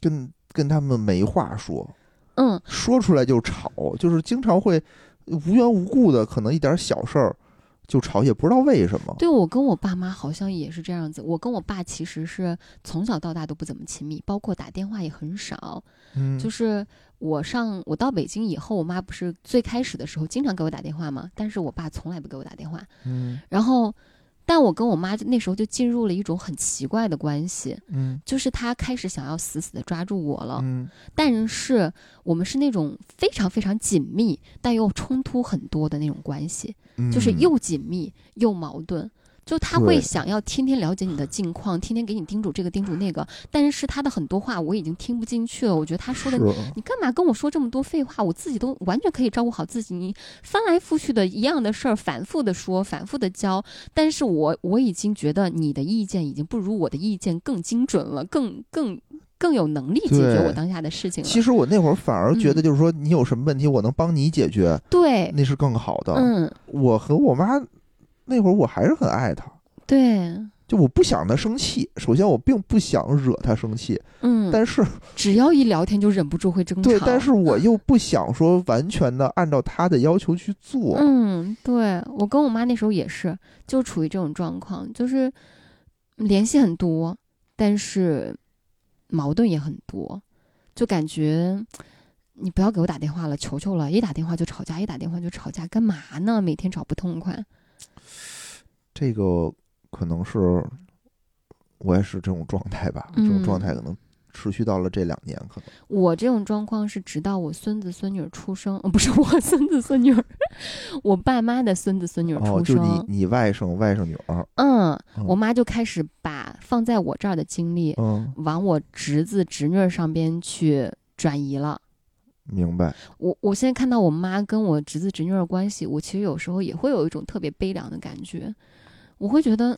跟跟他们没话说，嗯，说出来就吵，就是经常会无缘无故的，可能一点小事儿就吵，也不知道为什么。对我跟我爸妈好像也是这样子。我跟我爸其实是从小到大都不怎么亲密，包括打电话也很少。嗯，就是我上我到北京以后，我妈不是最开始的时候经常给我打电话嘛，但是我爸从来不给我打电话。嗯然后，但我跟我妈那时候就进入了一种很奇怪的关系，嗯就是她开始想要死死的抓住我了，嗯但是我们是那种非常非常紧密但又冲突很多的那种关系，嗯，就是又紧密又矛盾。就他会想要天天了解你的近况，天天给你叮嘱这个叮嘱那个，但是他的很多话我已经听不进去了。我觉得他说的你干嘛跟我说这么多废话？我自己都完全可以照顾好自己。你翻来覆去的一样的事儿，反复的说，反复的教，但是我我已经觉得你的意见已经不如我的意见更精准了，更更更有能力解决我当下的事情了。其实我那会儿反而觉得，嗯就是说你有什么问题，我能帮你解决，对，那是更好的。嗯，我和我妈那会儿，我还是很爱他，对，就我不想他生气。首先，我并不想惹他生气，嗯，但是只要一聊天就忍不住会争吵。对，但是我又不想说完全的按照他的要求去做。嗯，对我跟我妈那时候也是，就处于这种状况，就是联系很多，但是矛盾也很多，就感觉你不要给我打电话了，求求了，一打电话就吵架，一打电话就吵架，干嘛呢？每天吵不痛快。这个可能是我也是这种状态吧，这种状态可能持续到了这两年，可能我这种状况是直到我孙子孙女儿出生，呃，不是我孙子孙女儿，我爸妈的孙子孙女出生。就是你你外甥外甥女儿，嗯，嗯我妈就开始把放在我这儿的精力嗯，往我侄子侄女上边去转移了。明白，我我现在看到我妈跟我侄子侄女儿的关系，我其实有时候也会有一种特别悲凉的感觉。我会觉得，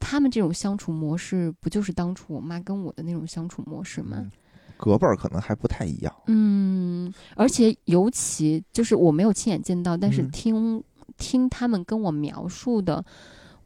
他们这种相处模式，不就是当初我妈跟我的那种相处模式吗？嗯，隔辈儿可能还不太一样，嗯，而且尤其就是我没有亲眼见到，但是嗯听、听他们跟我描述的，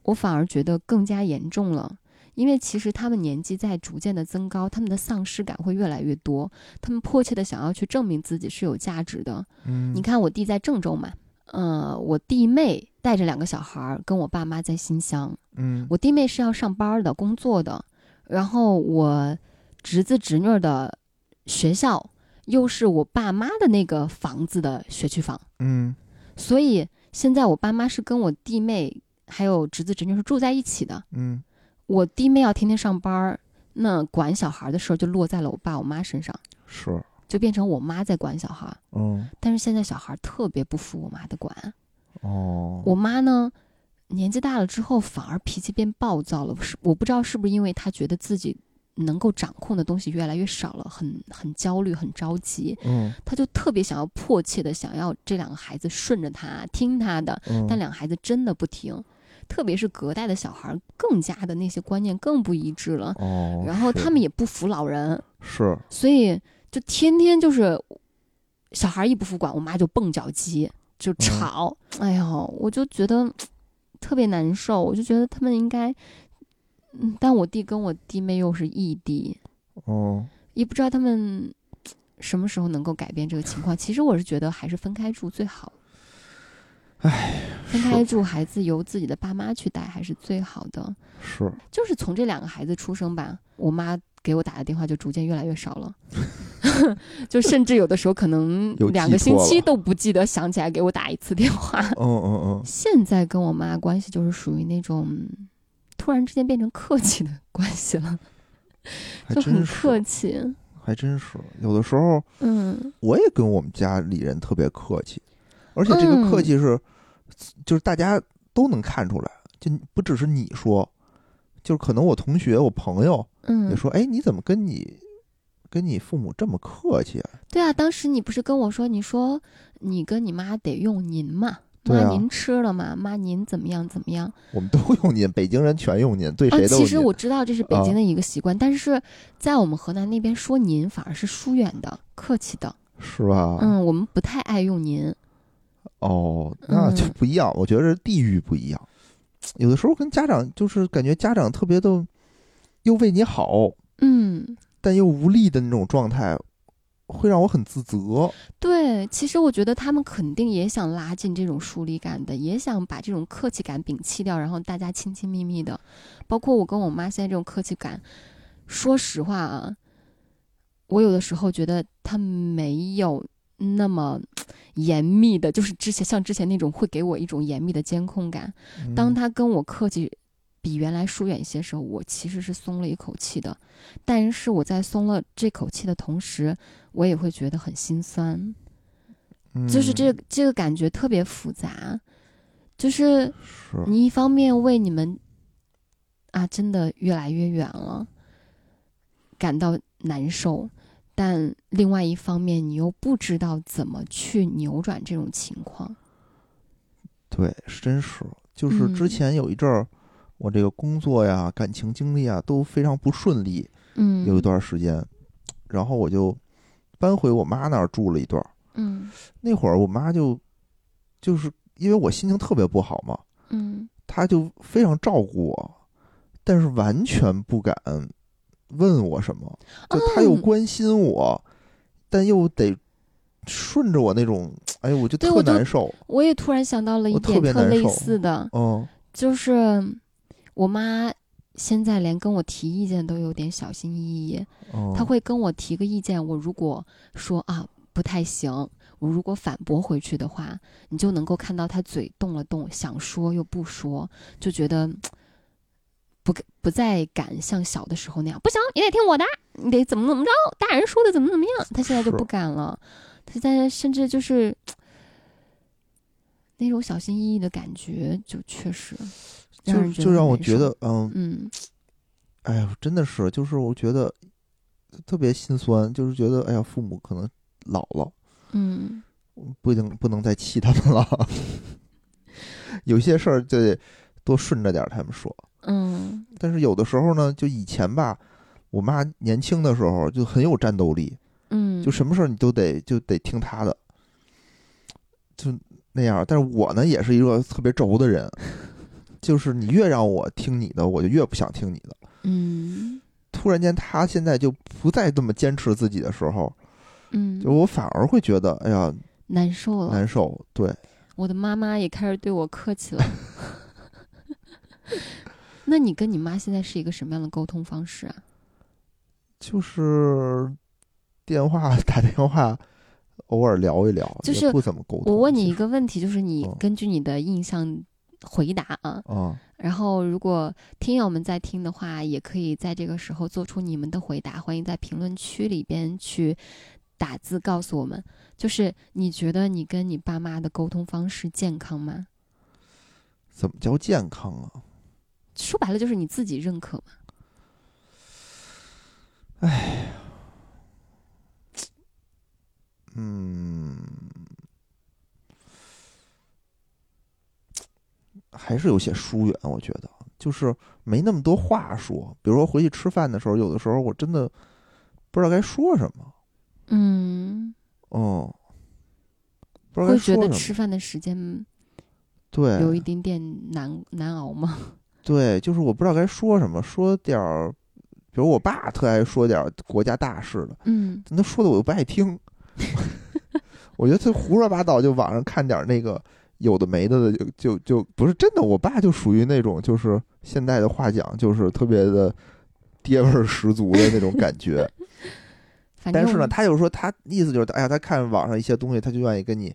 我反而觉得更加严重了。因为其实他们年纪在逐渐的增高，他们的丧失感会越来越多，他们迫切的想要去证明自己是有价值的。嗯，你看我弟在郑州嘛，呃，我弟妹带着两个小孩儿跟我爸妈在新乡，嗯，我弟妹是要上班的、工作的，然后我侄子侄女儿的学校又是我爸妈的那个房子的学区房，嗯。所以现在我爸妈是跟我弟妹还有侄子侄女是住在一起的。嗯我弟妹要天天上班儿，那管小孩的事儿就落在了我爸我妈身上，是，就变成我妈在管小孩。嗯但是现在小孩特别不服我妈的管，哦，我妈呢，年纪大了之后反而脾气变暴躁了。是我不知道是不是因为她觉得自己能够掌控的东西越来越少了，很很焦虑，很着急。嗯她就特别想要迫切的想要这两个孩子顺着她，听她的。嗯，但两个孩子真的不听，特别是隔代的小孩，更加的那些观念更不一致了。哦，然后他们也不服老人，是，所以就天天就是小孩一不服管，我妈就蹦脚鸡，就吵。哎呦，我就觉得特别难受，我就觉得他们应该，嗯，但我弟跟我弟妹又是异地，哦，也不知道他们什么时候能够改变这个情况。其实我是觉得还是分开住最好。唉，分开住，孩子由自己的爸妈去带还是最好的。是，就是从这两个孩子出生吧，我妈给我打的电话就逐渐越来越少了。就甚至有的时候可能 两个星期都不记得想起来给我打一次电话。嗯嗯嗯，现在跟我妈关系就是属于那种突然之间变成客气的关系了，就很客气。还真是。有的时候嗯我也跟我们家里人特别客气，而且这个客气是，就是大家都能看出来，就不只是你说，就是可能我同学、我朋友也嗯，说，哎，你怎么跟你跟你父母这么客气啊？对啊，当时你不是跟我说，你说你跟你妈得用您嘛？妈，您吃了吗？妈，您怎么样怎么样？我们都用您，北京人全用您，对啊，谁都。其实我知道这是北京的一个习惯，但是在我们河南那边说您反而是疏远的、客气的。是吧？嗯，我们不太爱用您。哦，那就嗯不一样。我觉得地域不一样，有的时候跟家长就是感觉家长特别的又为你好，嗯，但又无力的那种状态，会让我很自责。对，其实我觉得他们肯定也想拉近这种疏离感的，也想把这种客气感摒弃掉，然后大家亲亲密密的。包括我跟我妈现在这种客气感，说实话啊，我有的时候觉得他没有那么严密的，就是之前像之前那种会给我一种严密的监控感。当嗯他跟我客气比原来疏远一些时候，我其实是松了一口气的。但是我在松了这口气的同时，我也会觉得很心酸，就是这嗯这个感觉特别复杂。就是是你一方面为你们啊真的越来越远了感到难受，但另外一方面你又不知道怎么去扭转这种情况。对，是真是，就是之嗯。前有一阵儿，我这个工作呀、感情经历啊都非常不顺利，嗯，有一段时间，然后我就搬回我妈那儿住了一段儿。嗯。那会儿我妈就就是因为我心情特别不好嘛，嗯。她就非常照顾我，但是完全不敢问我什么，就他又嗯关心我，但又得顺着我那种，哎呦，我就特难受。我也突然想到了一点特类似的，嗯，就是我妈现在连跟我提意见都有点小心翼翼，嗯她会跟我提个意见，我如果说啊不太行，我如果反驳回去的话，你就能够看到她嘴动了动，想说又不说，就觉得。不不再敢像小的时候那样，不行，你得听我的，你得怎么怎么着，大人说的怎么怎么样。他现在就不敢了，他现在甚至就是那种小心翼翼的感觉，就确实让就人觉就让我觉得嗯，嗯。哎呀，真的是，就是我觉得特别心酸，就是觉得，哎呀，父母可能老了，嗯。不能不能再气他们了，有些事儿就得多顺着点儿他们说。嗯但是有的时候呢，就以前吧，我妈年轻的时候就很有战斗力，嗯，就什么事儿你都得就得听她的，就那样。但是我呢，也是一个特别轴的人，就是你越让我听你的，我就越不想听你的。嗯突然间，她现在就不再这么坚持自己的时候，嗯，就我反而会觉得，哎呀，难受了。难受。对，我的妈妈也开始对我客气了。那你跟你妈现在是一个什么样的沟通方式啊？就是电话打电话，偶尔聊一聊，就是不怎么沟通。我问你一个问题，就是你嗯根据你的印象回答啊。啊，然后，如果听友们在听的话，也可以在这个时候做出你们的回答，欢迎在评论区里边去打字告诉我们。就是你觉得你跟你爸妈的沟通方式健康吗？怎么叫健康啊？说白了就是你自己认可嘛。嗯，还是有些疏远，我觉得就是没那么多话说。比如说回去吃饭的时候，有的时候我真的不知道该说什么，嗯，哦，不知道该会觉说什么。得吃饭的时间对，有一点点难难熬吗？对，就是我不知道该说什么，说点儿，比如我爸特爱说点儿国家大事的，嗯但他说的我又不爱听，我觉得他胡说八道，就网上看点儿那个有的没的的，就就就不是真的。我爸就属于那种，就是现代的话讲，就是特别的爹味儿十足的那种感觉。但是呢，他就说他意思就是，哎呀，他看网上一些东西，他就愿意跟你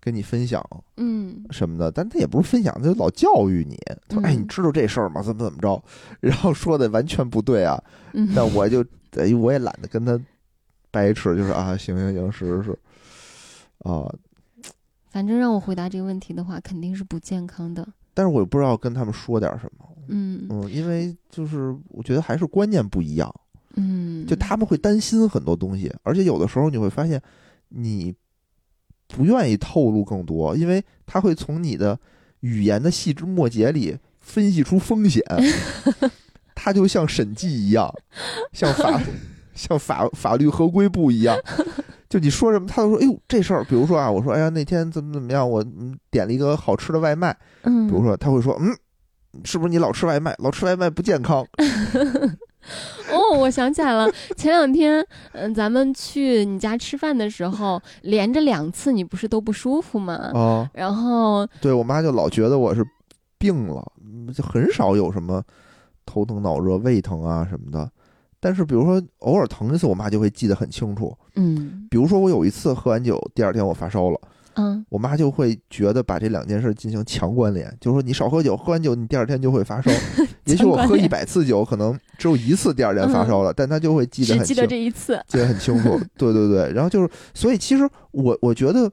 跟你分享嗯什么的，但他也不是分享，他就老教育你。他说：“哎，嗯你知道这事儿吗？怎么怎么着？” 然后说的完全不对啊。嗯，但我就哎，我也懒得跟他掰扯，就是啊，行行行，是是是，啊，反正让我回答这个问题的话，肯定是不健康的。但是我也不知道跟他们说点什么。嗯嗯，因为就是我觉得还是观念不一样，嗯，就他们会担心很多东西，而且有的时候你会发现你不愿意透露更多，因为他会从你的语言的细枝末节里分析出风险，他就像审计一样，像法 像法法律合规部一样。就你说什么，他都说：“哎呦，这事儿，比如说啊，我说，哎呀，那天怎么怎么样，我嗯点了一个好吃的外卖，嗯，比如说，他会说，嗯，是不是你老吃外卖？老吃外卖不健康。哦，我想起来了，前两天，嗯、咱们去你家吃饭的时候，连着两次，你不是都不舒服吗？啊，然后，对我妈就老觉得我是病了，嗯就很少有什么头疼脑热、胃疼啊什么的。但是比如说偶尔疼一次，我妈就会记得很清楚。嗯比如说我有一次喝完酒，第二天我发烧了，嗯我妈就会觉得把这两件事进行强关联，就是说你少喝酒，喝完酒你第二天就会发烧。也许我喝一百次酒，可能只有一次第二天发烧了，但她就会记得很清只记得。这一次。记得很清楚。对对对，然后就是，所以其实我我觉得，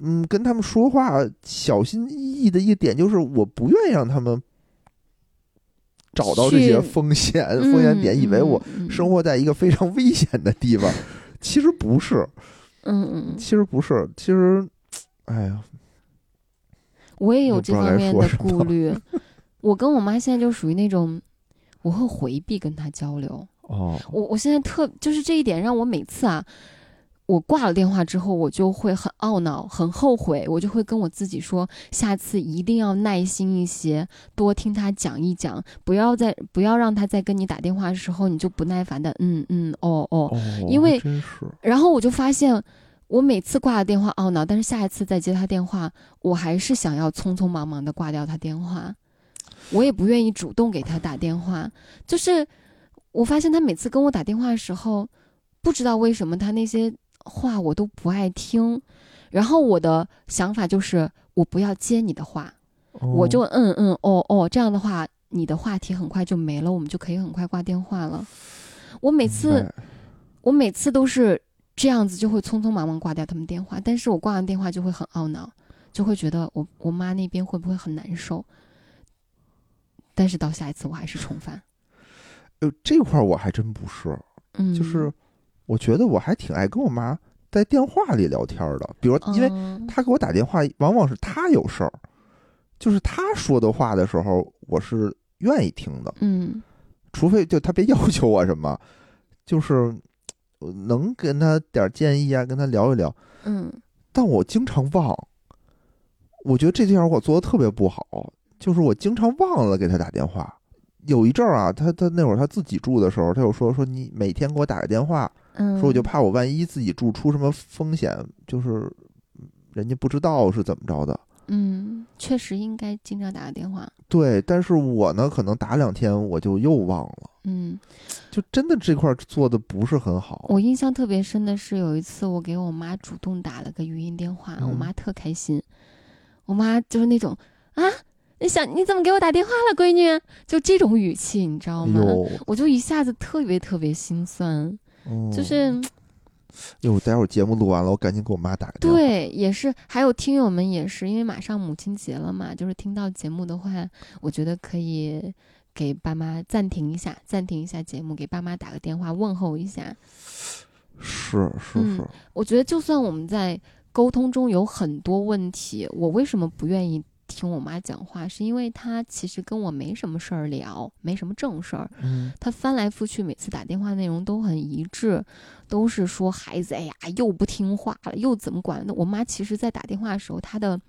嗯，跟他们说话小心翼翼的一点就是，我不愿意让他们找到这些风险风险点，以为我嗯生，活在一个非常危险的地方。其实不是，嗯嗯嗯，其实不是，其实，哎呀，我也有这方面的顾虑。我跟我妈现在就属于那种，我会回避跟她交流。哦，我我现在特就是这一点让我每次啊，我挂了电话之后，我就会很懊恼、很后悔，我就会跟我自己说，下次一定要耐心一些，多听他讲一讲，不要再不要让他在跟你打电话的时候你就不耐烦的嗯嗯哦哦，哦，因为然后我就发现。我每次挂了电话懊恼，但是下一次再接他电话，我还是想要匆匆忙忙的挂掉他电话，我也不愿意主动给他打电话。就是我发现他每次跟我打电话的时候，不知道为什么他那些话我都不爱听，然后我的想法就是我不要接你的话，我就哦嗯嗯哦哦，这样的话你的话题很快就没了，我们就可以很快挂电话了。我每次我每次都是这样子，就会匆匆忙忙挂掉他们电话，但是我挂完电话就会很懊恼，就会觉得我我妈那边会不会很难受？但是到下一次我还是重犯，呃，这块儿我还真不是，嗯，就是我觉得我还挺爱跟我妈在电话里聊天的，比如因为嗯。她给我打电话，往往是她有事儿，就是她说的话的时候，我是愿意听的，嗯。除非就她别要求我什么，就是呃能跟他点儿建议啊，跟他聊一聊，嗯。但我经常忘，我觉得这点我做的特别不好，就是我经常忘了给他打电话。有一阵儿啊，他他那会儿他自己住的时候，他就说说你每天给我打个电话，嗯，说我就怕我万一自己住出什么风险，就是人家不知道是怎么着的。嗯，确实应该经常打个电话，对，但是我呢，可能打两天我就又忘了，嗯，就真的这块儿做的不是很好。我印象特别深的是有一次我给我妈主动打了个语音电话，我嗯妈特开心，我妈就是那种啊，你想你怎么给我打电话了，闺女？就这种语气，你知道吗？我就一下子特别特别心酸，嗯就是哟，待会儿节目录完了，我赶紧给我妈打个电话。对，也是，还有听友们也是，因为马上母亲节了嘛，就是听到节目的话，我觉得可以给爸妈暂停一下，暂停一下节目，给爸妈打个电话问候一下。是是嗯是，我觉得就算我们在沟通中有很多问题，我为什么不愿意听我妈讲话？是因为她其实跟我没什么事儿聊，没什么正事儿。嗯她翻来覆去，每次打电话内容都很一致，都是说孩子哎呀又不听话了，又怎么管？那我妈其实在打电话的时候，她的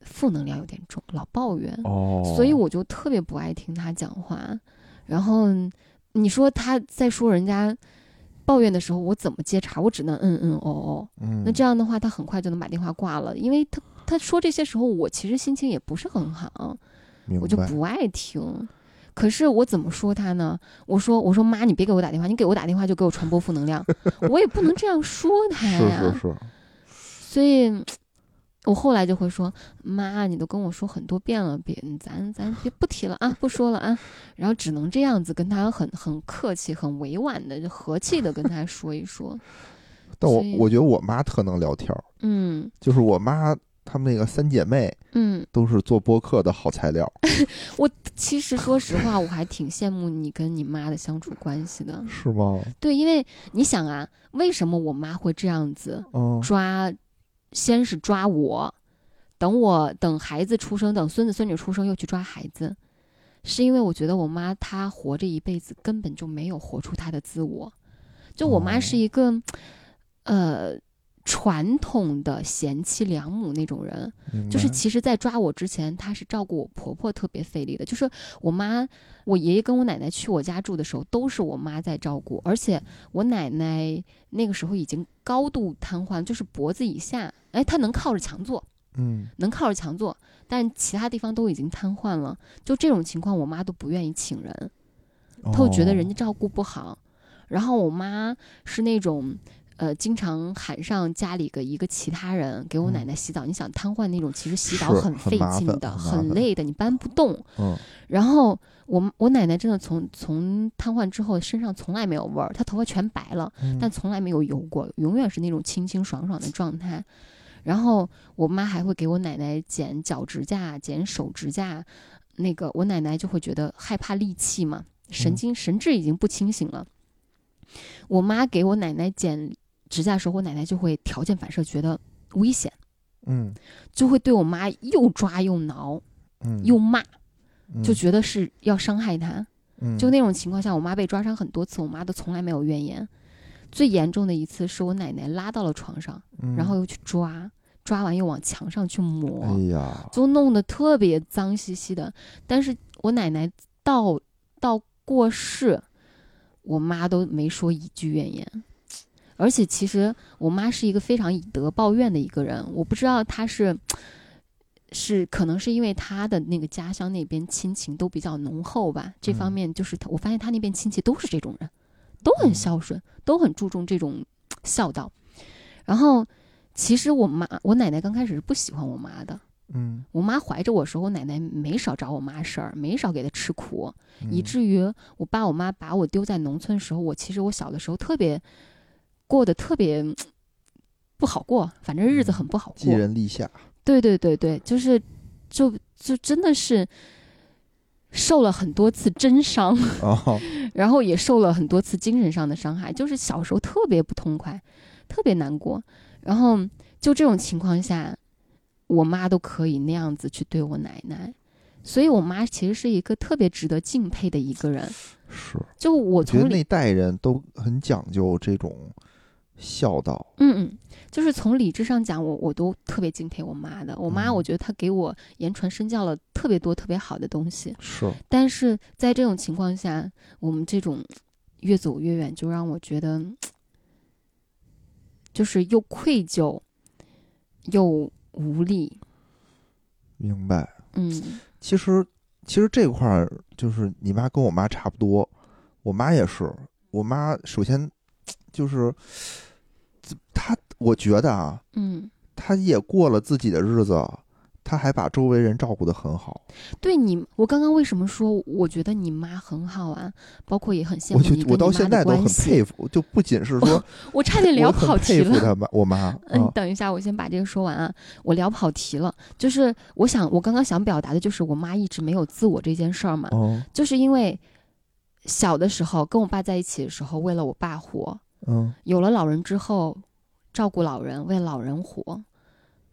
负能量有点重，老抱怨。哦，所以我就特别不爱听他讲话。然后你说他在说人家抱怨的时候，我怎么接茬？我只能嗯嗯哦哦。嗯，那这样的话，他很快就能把电话挂了，因为他他说这些时候，我其实心情也不是很好，我就不爱听。可是我怎么说他呢？我说我说妈，你别给我打电话，你给我打电话就给我传播负能量，我也不能这样说他是呀。是是，所以，我后来就会说，妈，你都跟我说很多遍了，别咱咱别不提了啊，不说了啊。然后只能这样子跟他很很客气、很委婉的、就和气的跟他说一说。但我我觉得我妈特能聊天儿，嗯就是我妈她们那个三姐妹嗯，都是做播客的好材料，我其实说实话，我还挺羡慕你跟你妈的相处关系的。是吗？对，因为你想啊，为什么我妈会这样子嗯抓？先是抓我，等我等孩子出生，等孙子孙女出生又去抓孩子，是因为我觉得我妈她活这一辈子根本就没有活出她的自我。就我妈是一个，呃，传统的贤妻良母那种人，就是其实，在抓我之前，她是照顾我婆婆特别费力的。就是我妈、我爷爷跟我奶奶去我家住的时候，都是我妈在照顾，而且我奶奶那个时候已经高度瘫痪，就是脖子以下，哎，她能靠着墙坐，嗯能靠着墙坐，但其他地方都已经瘫痪了。就这种情况，我妈都不愿意请人，她会觉得人家照顾不好。然后我妈是那种。呃，经常喊上家里个一个其他人给我奶奶洗澡。你想瘫痪那种，其实洗澡很费劲的，很累的，你搬不动。嗯然后我我奶奶真的从从瘫痪之后，身上从来没有味儿，她头发全白了，嗯但从来没有油过，永远是那种清清爽爽的状态。然后我妈还会给我奶奶剪脚指甲、剪手指甲，那个我奶奶就会觉得害怕戾气嘛，神嗯经神志已经不清醒了。我妈给我奶奶剪指甲的时候，我奶奶就会条件反射觉得危险，嗯就会对我妈又抓又挠嗯又骂，嗯就觉得是要伤害她。嗯就那种情况下，我妈被抓伤很多次，我妈都从来没有怨言。最严重的一次是我奶奶拉到了床上，嗯然后又去抓，抓完又往墙上去抹，哎呀，就弄得特别脏兮兮的。但是我奶奶到到过世，我妈都没说一句怨言。而且其实我妈是一个非常以德报怨的一个人，我不知道她是是可能是因为她的那个家乡那边亲情都比较浓厚吧，这方嗯。面就是她我发现她那边亲戚都是这种人，都很嗯。孝顺，都很注重这种孝道。然后其实我妈我奶奶刚开始是不喜欢我妈的，嗯。我妈怀着我时候，我奶奶没少找我妈事儿，没少给她吃苦，以嗯至于我爸我妈把我丢在农村时候，我其实我小的时候特别过得特别嗯不好过，反正日子很不好寄过。人篱下，对对对对，就是就就真的是受了很多次真伤，哦，然后也受了很多次精神上的伤害，就是小时候特别不痛快，特别难过。然后就这种情况下，我妈都可以那样子去对我奶奶，所以我妈其实是一个特别值得敬佩的一个人。是，就我我觉得从那代人都很讲究这种孝道，嗯嗯，就是从理智上讲，我我都特别敬佩我妈的。我妈，嗯我觉得她给我言传身教了特别多特别好的东西。是，但是在这种情况下，我们这种越走越远，就让我觉得，就是又愧疚，又无力。明白。嗯其实，其实这块儿就是你妈跟我妈差不多，我妈也是。我妈首先 就是她，我觉得啊，嗯，他也过了自己的日子，他还把周围人照顾得很好。对你，我刚刚为什么说我觉得你妈很好啊？包括也很羡慕你跟我到现在都很。佩服，就不仅是说我差点聊跑题了。佩服她妈，我妈，嗯，啊等一下，我先把这个说完啊。我聊跑题了，就是我想，我刚刚想表达的就是我妈一直没有自我这件事儿嘛，哦，就是因为小的时候跟我爸在一起的时候，为了我爸活，嗯。有了老人之后，照顾老人，为老人活，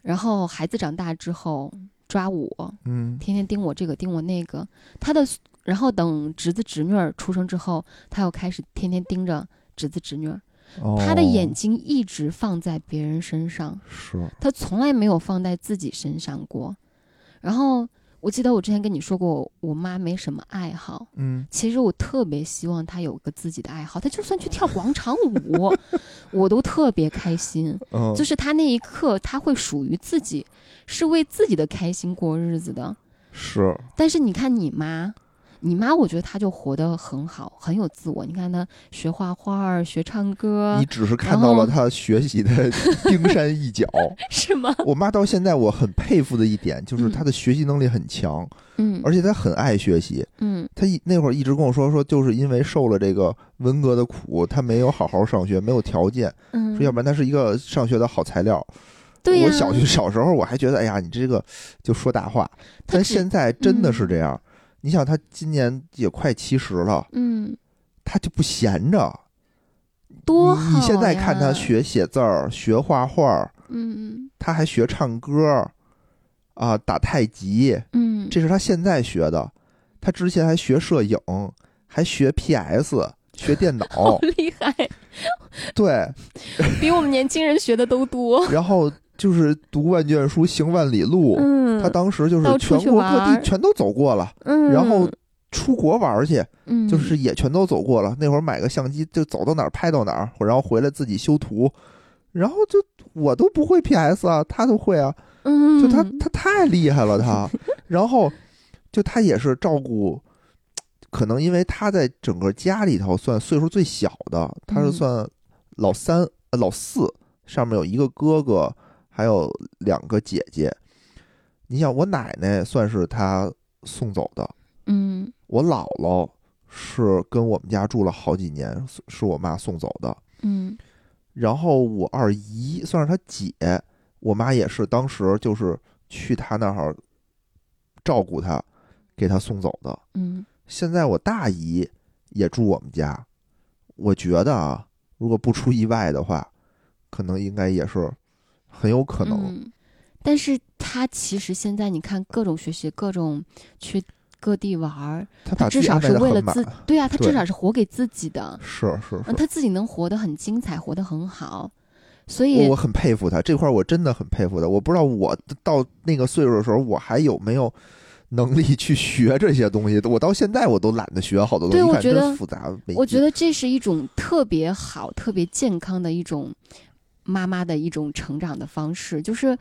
然后孩子长大之后抓我，嗯。天天盯我这个盯我那个，他的，然后等侄子侄女儿出生之后，他又开始天天盯着侄子侄女儿，哦，他的眼睛一直放在别人身上，是，他从来没有放在自己身上过。然后我记得我之前跟你说过，我妈没什么爱好，嗯其实我特别希望她有个自己的爱好，她就算去跳广场舞，我都特别开心。嗯，就是她那一刻，她会属于自己，是为自己的开心过日子的。是，但是你看你妈，你妈，我觉得她就活得很好，很有自我。你看她学画画、学唱歌你，只是看到了她学习的 冰山一角。是吗？我妈到现在我很佩服的一点就是嗯她的学习能力很强，嗯而且她很爱学习。嗯她一那会儿一直跟我说说，就是因为受了这个文革的苦，她没有好好上学，没有条件，嗯，说要不然她是一个上学的好材料。对呀、我小学小时候我还觉得，哎呀，你这个就说大话，但她现在真的嗯是这样。你想，他今年也快七十了，嗯，他就不闲着。多好你你现在看他，学写字儿、学画画，嗯他还学唱歌，啊，打太极，嗯，这是他现在学的。他之前还学摄影，还学 PS，学电脑 好，厉害，对，比我们年轻人学的都多。然后就是读万卷书，行万里路。嗯，他当时就是全国各地全都走过了，嗯，然后出国玩儿去，嗯，就是也全都走过了。那会儿买个相机就走到哪儿拍到哪儿，然后回来自己修图，然后就我都不会 PS 啊，他都会啊，嗯，就他他太厉害了他，然后就他也是照顾，可能因为他在整个家里头算岁数最小的，他是嗯。算老三、呃老四，上面有一个哥哥，还有两个姐姐。你想，我奶奶算是他送走的，嗯我姥姥是跟我们家住了好几年，是是我妈送走的。嗯然后我二姨算是她姐，我妈也是当时就是去她那儿照顾她，给她送走的。嗯现在我大姨也住我们家，我觉得啊，如果不出意外的话，可能应该也是很有可能。嗯，但是他其实现在你看各种学习，各种去各地玩儿，她把自至少是为了自对啊，他至少是活给自己的，是是他自己能活得很精彩，活得很好，所以我我很佩服他这块，我真的很佩服他。我不知道我到那个岁数的时候，我还有没有能力去学这些东西。我到现在我都懒得学好多东西，我觉得真复杂。我觉得这是一种特别好、特别健康的一种妈妈的一种成长的方式，就是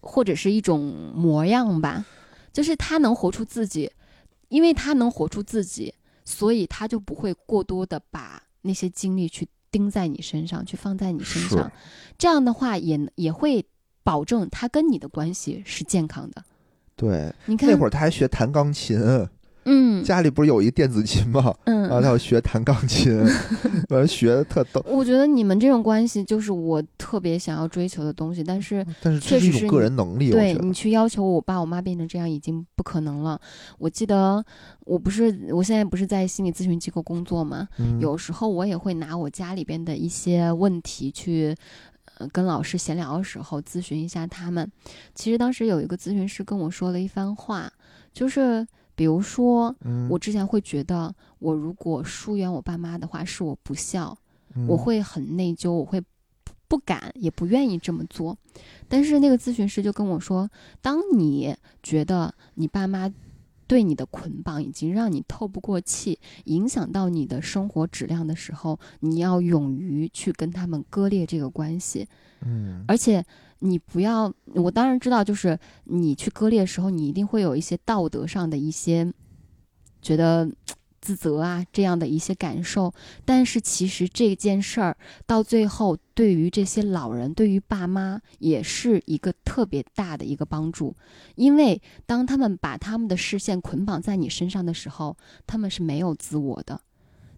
或者是一种模样吧，就是她能活出自己，因为她能活出自己，所以她就不会过多的把那些精力去盯在你身上，去放在你身上，这样的话也也会保证她跟你的关系是健康的。对。你看那会儿他还学弹钢琴，嗯家里不是有一电子琴吗？嗯，然后他要学弹钢琴，完了学的特逗。我觉得你们这种关系就是我特别想要追求的东西，但是但是这是一种个确实是你人能力，对你去要求我爸我妈变成这样已经不可能了。我记得我不是我现在不是在心理咨询机构工作吗？嗯有时候我也会拿我家里边的一些问题去。呃，跟老师闲聊的时候咨询一下他们。其实当时有一个咨询师跟我说了一番话，就是比如说，嗯我之前会觉得，我如果疏远我爸妈的话，是我不孝，嗯我会很内疚，我会不不敢也不愿意这么做。但是那个咨询师就跟我说，当你觉得你爸妈对你的捆绑已经让你透不过气，影响到你的生活质量的时候，你要勇于去跟他们割裂这个关系，嗯而且。你不要，我当然知道，就是你去割裂的时候，你一定会有一些道德上的一些觉得自责啊这样的一些感受。但是其实这件事儿到最后，对于这些老人，对于爸妈，也是一个特别大的一个帮助。因为当他们把他们的视线捆绑在你身上的时候，他们是没有自我的。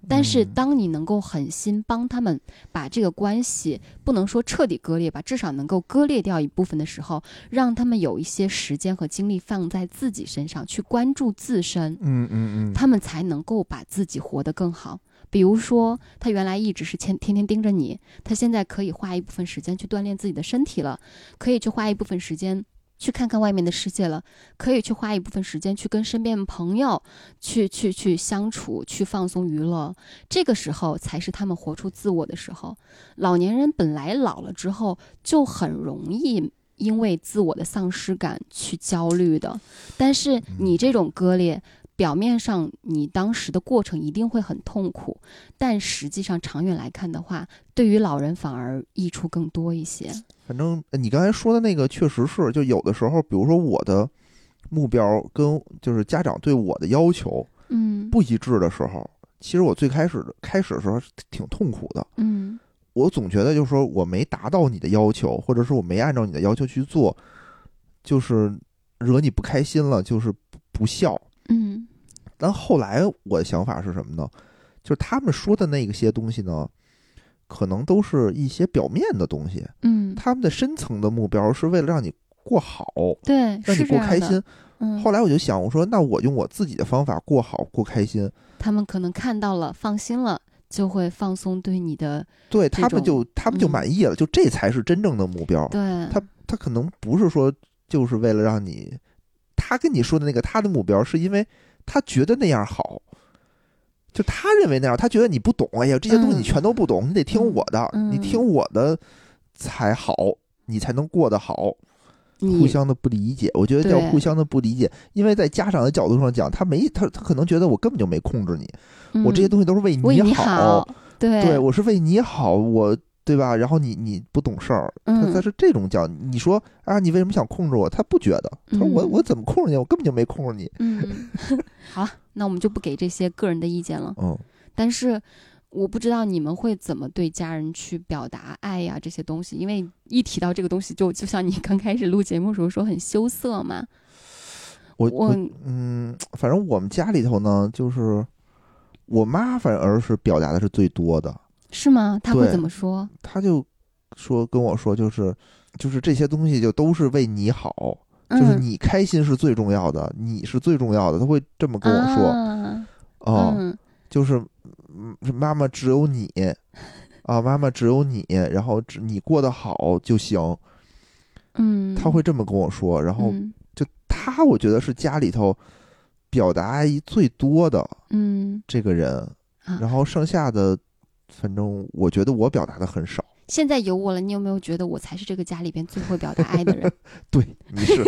但是嗯当你能够狠心帮他们把这个关系不能说彻底割裂吧，至少能够割裂掉一部分的时候，让他们有一些时间和精力放在自己身上，去关注自身，嗯嗯嗯，他们才能够把自己活得更好。比如说，他原来一直是天天天盯着你，他现在可以花一部分时间去锻炼自己的身体了，可以去花一部分时间去看看外面的世界了，可以去花一部分时间去跟身边的朋友去去去相处，去放松娱乐。这个时候才是他们活出自我的时候。老年人本来老了之后就很容易。因为自我的丧失感去焦虑的，但是你这种割裂，表面上你当时的过程一定会很痛苦，但实际上长远来看的话，对于老人反而益处更多一些。反正呃你刚才说的那个确实是，就有的时候，比如说我的目标跟就是家长对我的要求，嗯不一致的时候，其实我最开始开始的时候是挺痛苦的。嗯我总觉得就是说我没达到你的要求，或者是我没按照你的要求去做，就是惹你不开心了，就是不不孝。嗯但后来我的想法是什么呢？就是他们说的那些东西呢，可能都是一些表面的东西，嗯，他们的深层的目标是为了让你过好，对，让你。过开心。嗯，后来我就想，我说那我用我自己的方法过好过开心，他们可能看到了，放心了，就会放松对你的对他们就他们就嗯满意了，就这才是真正的目标。对，他他可能不是说就是为了让你，他跟你说的那个他的目标是因为他觉得那样好，就他认为那样，他觉得你不懂，哎呀，这些东西你嗯全都不懂，你得听我的，嗯你听我的才好，你才能过得好。互相的不理解，我觉得叫互相的不理解，因为在家长的角度上讲，他没他他可能觉得我根本就没控制你，我这些嗯。东西都是为为你好，对。对我是为你好，我对吧？然后你你不懂事儿，他嗯他是这种叫，你说啊，你为什么想控制我？他不觉得，他说我嗯我怎么控制你？我根本就没控制你。嗯，好，那我们就不给这些个人的意见了。嗯，但是我不知道你们会怎么对家人去表达爱呀这些东西，因为一提到这个东西就，就像你刚开始录节目的时候说很羞涩嘛。我我我嗯，反正我们家里头呢，就是我妈反而是表达的是最多的，是吗？他会怎么说？他就说跟我说，就是就是这些东西就都是为你好，就是嗯你开心是最重要的，你是最重要的，他会这么跟我说。啊哦，嗯就是嗯，妈妈只有你啊，妈妈只有你，然后只你过得好就行。嗯，他会这么跟我说，然后嗯就他，我觉得是家里头表达爱意最多的嗯这个人，啊然后剩下的，反正我觉得我表达的很少。现在有我了，你有没有觉得我才是这个家里边最会表达爱的人？对，你是，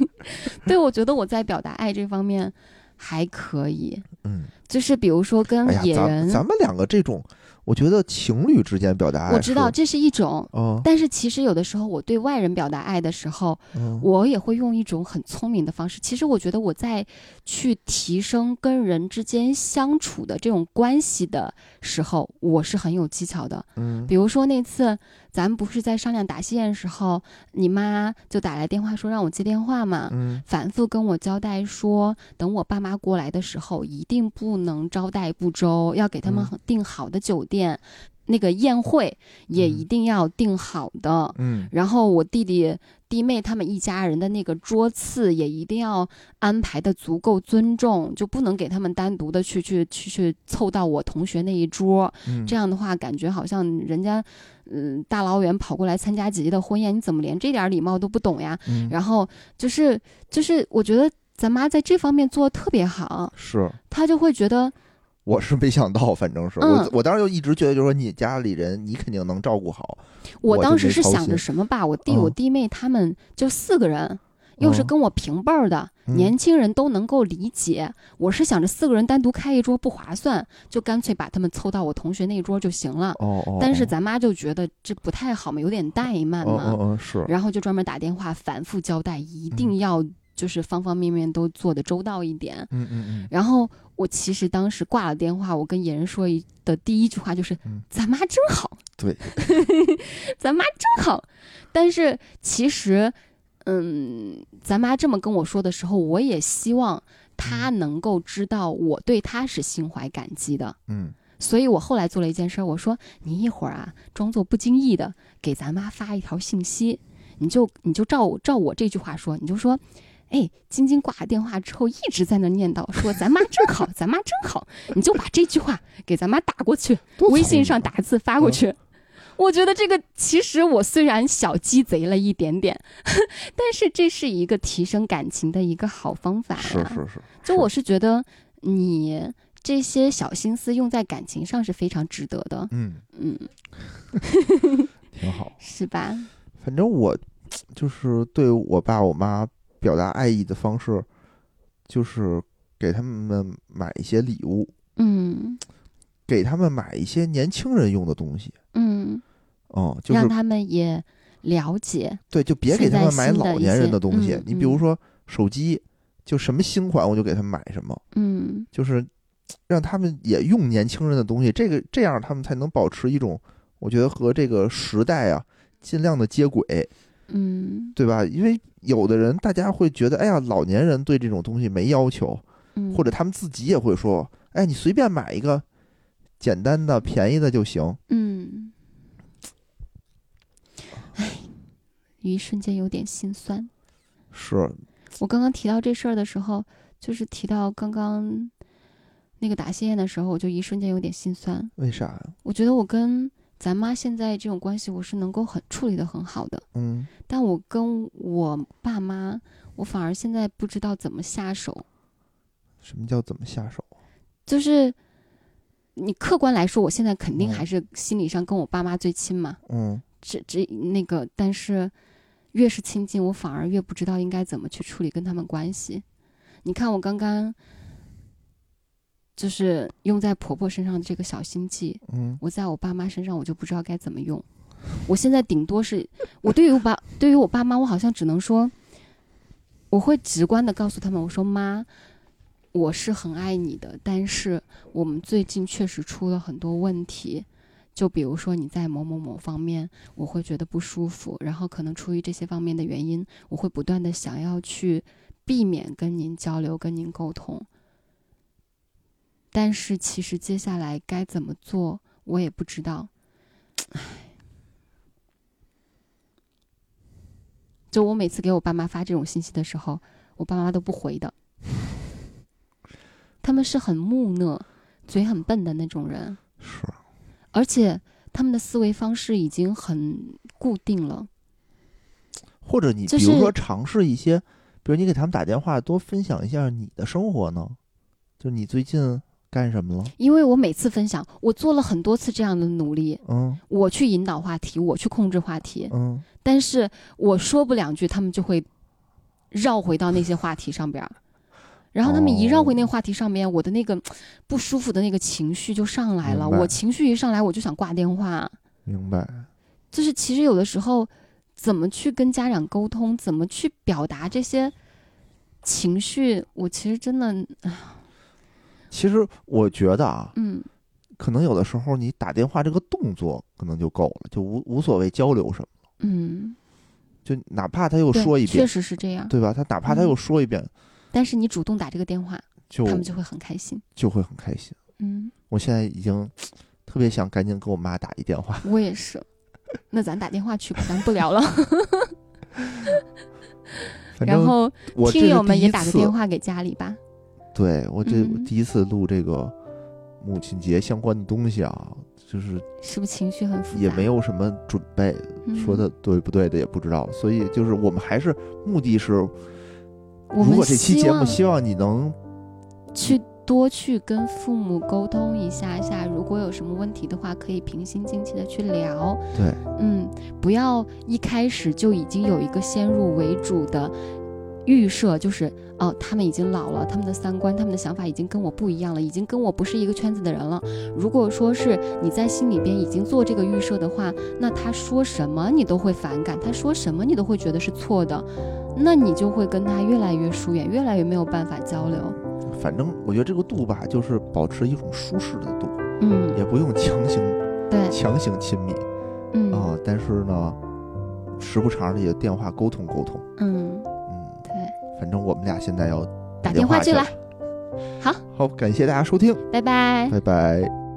对，我觉得我在表达爱这方面还可以，嗯，就是比如说跟野人，咱们两个这种，我觉得情侣之间表达爱，我知道这是一种，嗯但是其实有的时候我对外人表达爱的时候，嗯，我也会用一种很聪明的方式。其实我觉得我在去提升跟人之间相处的这种关系的时候，我是很有技巧的。嗯比如说那次咱们不是在商量答谢宴的时候，你妈就打来电话说让我接电话嘛。嗯反复跟我交代说，等我爸妈过来的时候，一定不能招待不周，要给他们嗯订好的酒店，那个宴会也嗯一定要订好的。嗯然后我弟弟、弟妹他们一家人的那个桌次也一定要安排的足够尊重，就不能给他们单独的去去去去凑到我同学那一桌。嗯，这样的话，感觉好像人家，嗯、大老远跑过来参加姐姐的婚宴，你怎么连这点礼貌都不懂呀？嗯然后就是就是，我觉得咱妈在这方面做的特别好，是。她就会觉得，我是没想到，反正是、嗯我，我当时就一直觉得，就是说你家里人，你肯定能照顾好。我我当时是想着什么吧，我弟、嗯我弟妹他们就四个人，又是嗯跟我平辈儿的，嗯年轻人都能够理解。我是想着四个人单独开一桌不划算，就干脆把他们凑到我同学那一桌就行了。哦哦，但是哦咱妈就觉得这不太好嘛，有点怠慢哦嘛，然后就专门打电话反复交代，一定嗯要就是方方面面都做的周到一点。嗯嗯嗯，然后我其实当时挂了电话，我跟野人说一的第一句话就是：“嗯 咱妈真好。”对，咱妈真好。但是其实，嗯，咱妈这么跟我说的时候，我也希望她能够知道我对她是心怀感激的。嗯所以我后来做了一件事儿，我说你一会儿啊，装作不经意的给咱妈发一条信息，你就你就照照我这句话说，你就说，哎，晶晶挂了电话之后一直在那念叨说咱妈真好，咱妈真好，你就把这句话给咱妈打过去，微信上打字发过去。我觉得这个其实我虽然小鸡贼了一点点，但是这是一个提升感情的一个好方法呀。是是是，就我是觉得你这些小心思用在感情上是非常值得的，嗯嗯，挺好。是吧？反正我就是对我爸我妈表达爱意的方式，就是给他们买一些礼物，嗯给他们买一些年轻人用的东西。嗯，哦、就是让他们也了解，对，就别给他们买老年人的东西。嗯你比如嗯说手机，就什么新款我就给他们买什么，嗯就是让他们也用年轻人的东西，这个这样他们才能保持一种，我觉得和这个时代啊尽量的接轨，嗯对吧？因为有的人大家会觉得，哎呀，老年人对这种东西没要求，嗯，或者他们自己也会说，哎，你随便买一个简单的、便宜的就行。嗯，哎，一瞬间有点心酸。是，我刚刚提到这事儿的时候，就是提到刚刚那个答谢宴的时候，我就一瞬间有点心酸。为啥呀？我觉得我跟咱妈现在这种关系，我是能够很处理的很好的，嗯，但我跟我爸妈，我反而现在不知道怎么下手。什么叫怎么下手？就是你客观来说，我现在肯定嗯还是心理上跟我爸妈最亲嘛。嗯这这那个，但是越是亲近，我反而越不知道应该怎么去处理跟他们关系。你看，我刚刚就是用在婆婆身上的这个小心计，嗯我在我爸妈身上我就不知道该怎么用。我现在顶多是我对于我爸对于我爸妈，我好像只能说，我会直观的告诉他们，我说妈，我是很爱你的，但是我们最近确实出了很多问题。就比如说你在某某某方面，我会觉得不舒服，然后可能出于这些方面的原因，我会不断的想要去避免跟您交流、跟您沟通。但是其实接下来该怎么做，我也不知道。唉，就我每次给我爸妈发这种信息的时候，我爸妈都不回的。他们是很木讷、嘴很笨的那种人，是，而且他们的思维方式已经很固定了。或者你比如说尝试一些，比如你给他们打电话，多分享一下你的生活呢，就你最近干什么了？因为我每次分享，我做了很多次这样的努力，嗯我去引导话题，我去控制话题，嗯，但是我说不两句，他们就会绕回到那些话题上边儿。然后他们一绕回那个话题上面，我的那个不舒服的那个情绪就上来了。我情绪一上来，我就想挂电话。明白。就是其实有的时候，怎么去跟家长沟通，怎么去表达这些情绪，我其实真的，其实我觉得啊，嗯可能有的时候你打电话这个动作可能就够了，就无无所谓交流什么，嗯，就哪怕他又说一遍确，实是这样。对吧？他哪怕他嗯又说一遍，但是你主动打这个电话，就他们就会很开心。就会很开心。嗯，我现在已经特别想赶紧给我妈打一电话。我也是。那咱打电话去吧，咱不聊了。然后听友们也打个电，话给家里吧。对我这嗯第一次录这个母亲节相关的东西啊，就是是不是情绪很复杂？也没有什么准备，嗯说的对不对的也不知道，所以就是我们还是目的是，如果这期节目希望你能去多去跟父母沟通一下下，如果有什么问题的话，可以平心静气的去聊。对嗯，不要一开始就已经有一个先入为主的预设，就是哦，他们已经老了，他们的三观、他们的想法已经跟我不一样了，已经跟我不是一个圈子的人了。如果说是你在心里边已经做这个预设的话，那他说什么你都会反感，他说什么你都会觉得是错的，那你就会跟他越来越疏远，越来越没有办法交流。反正我觉得这个度吧，就是保持一种舒适的度，嗯，也不用强行对，强行亲密嗯啊。但是呢，时不常的也电话沟通沟通。嗯，反正我们俩现在要打电话去了好，好，感谢大家收听，拜拜。拜拜。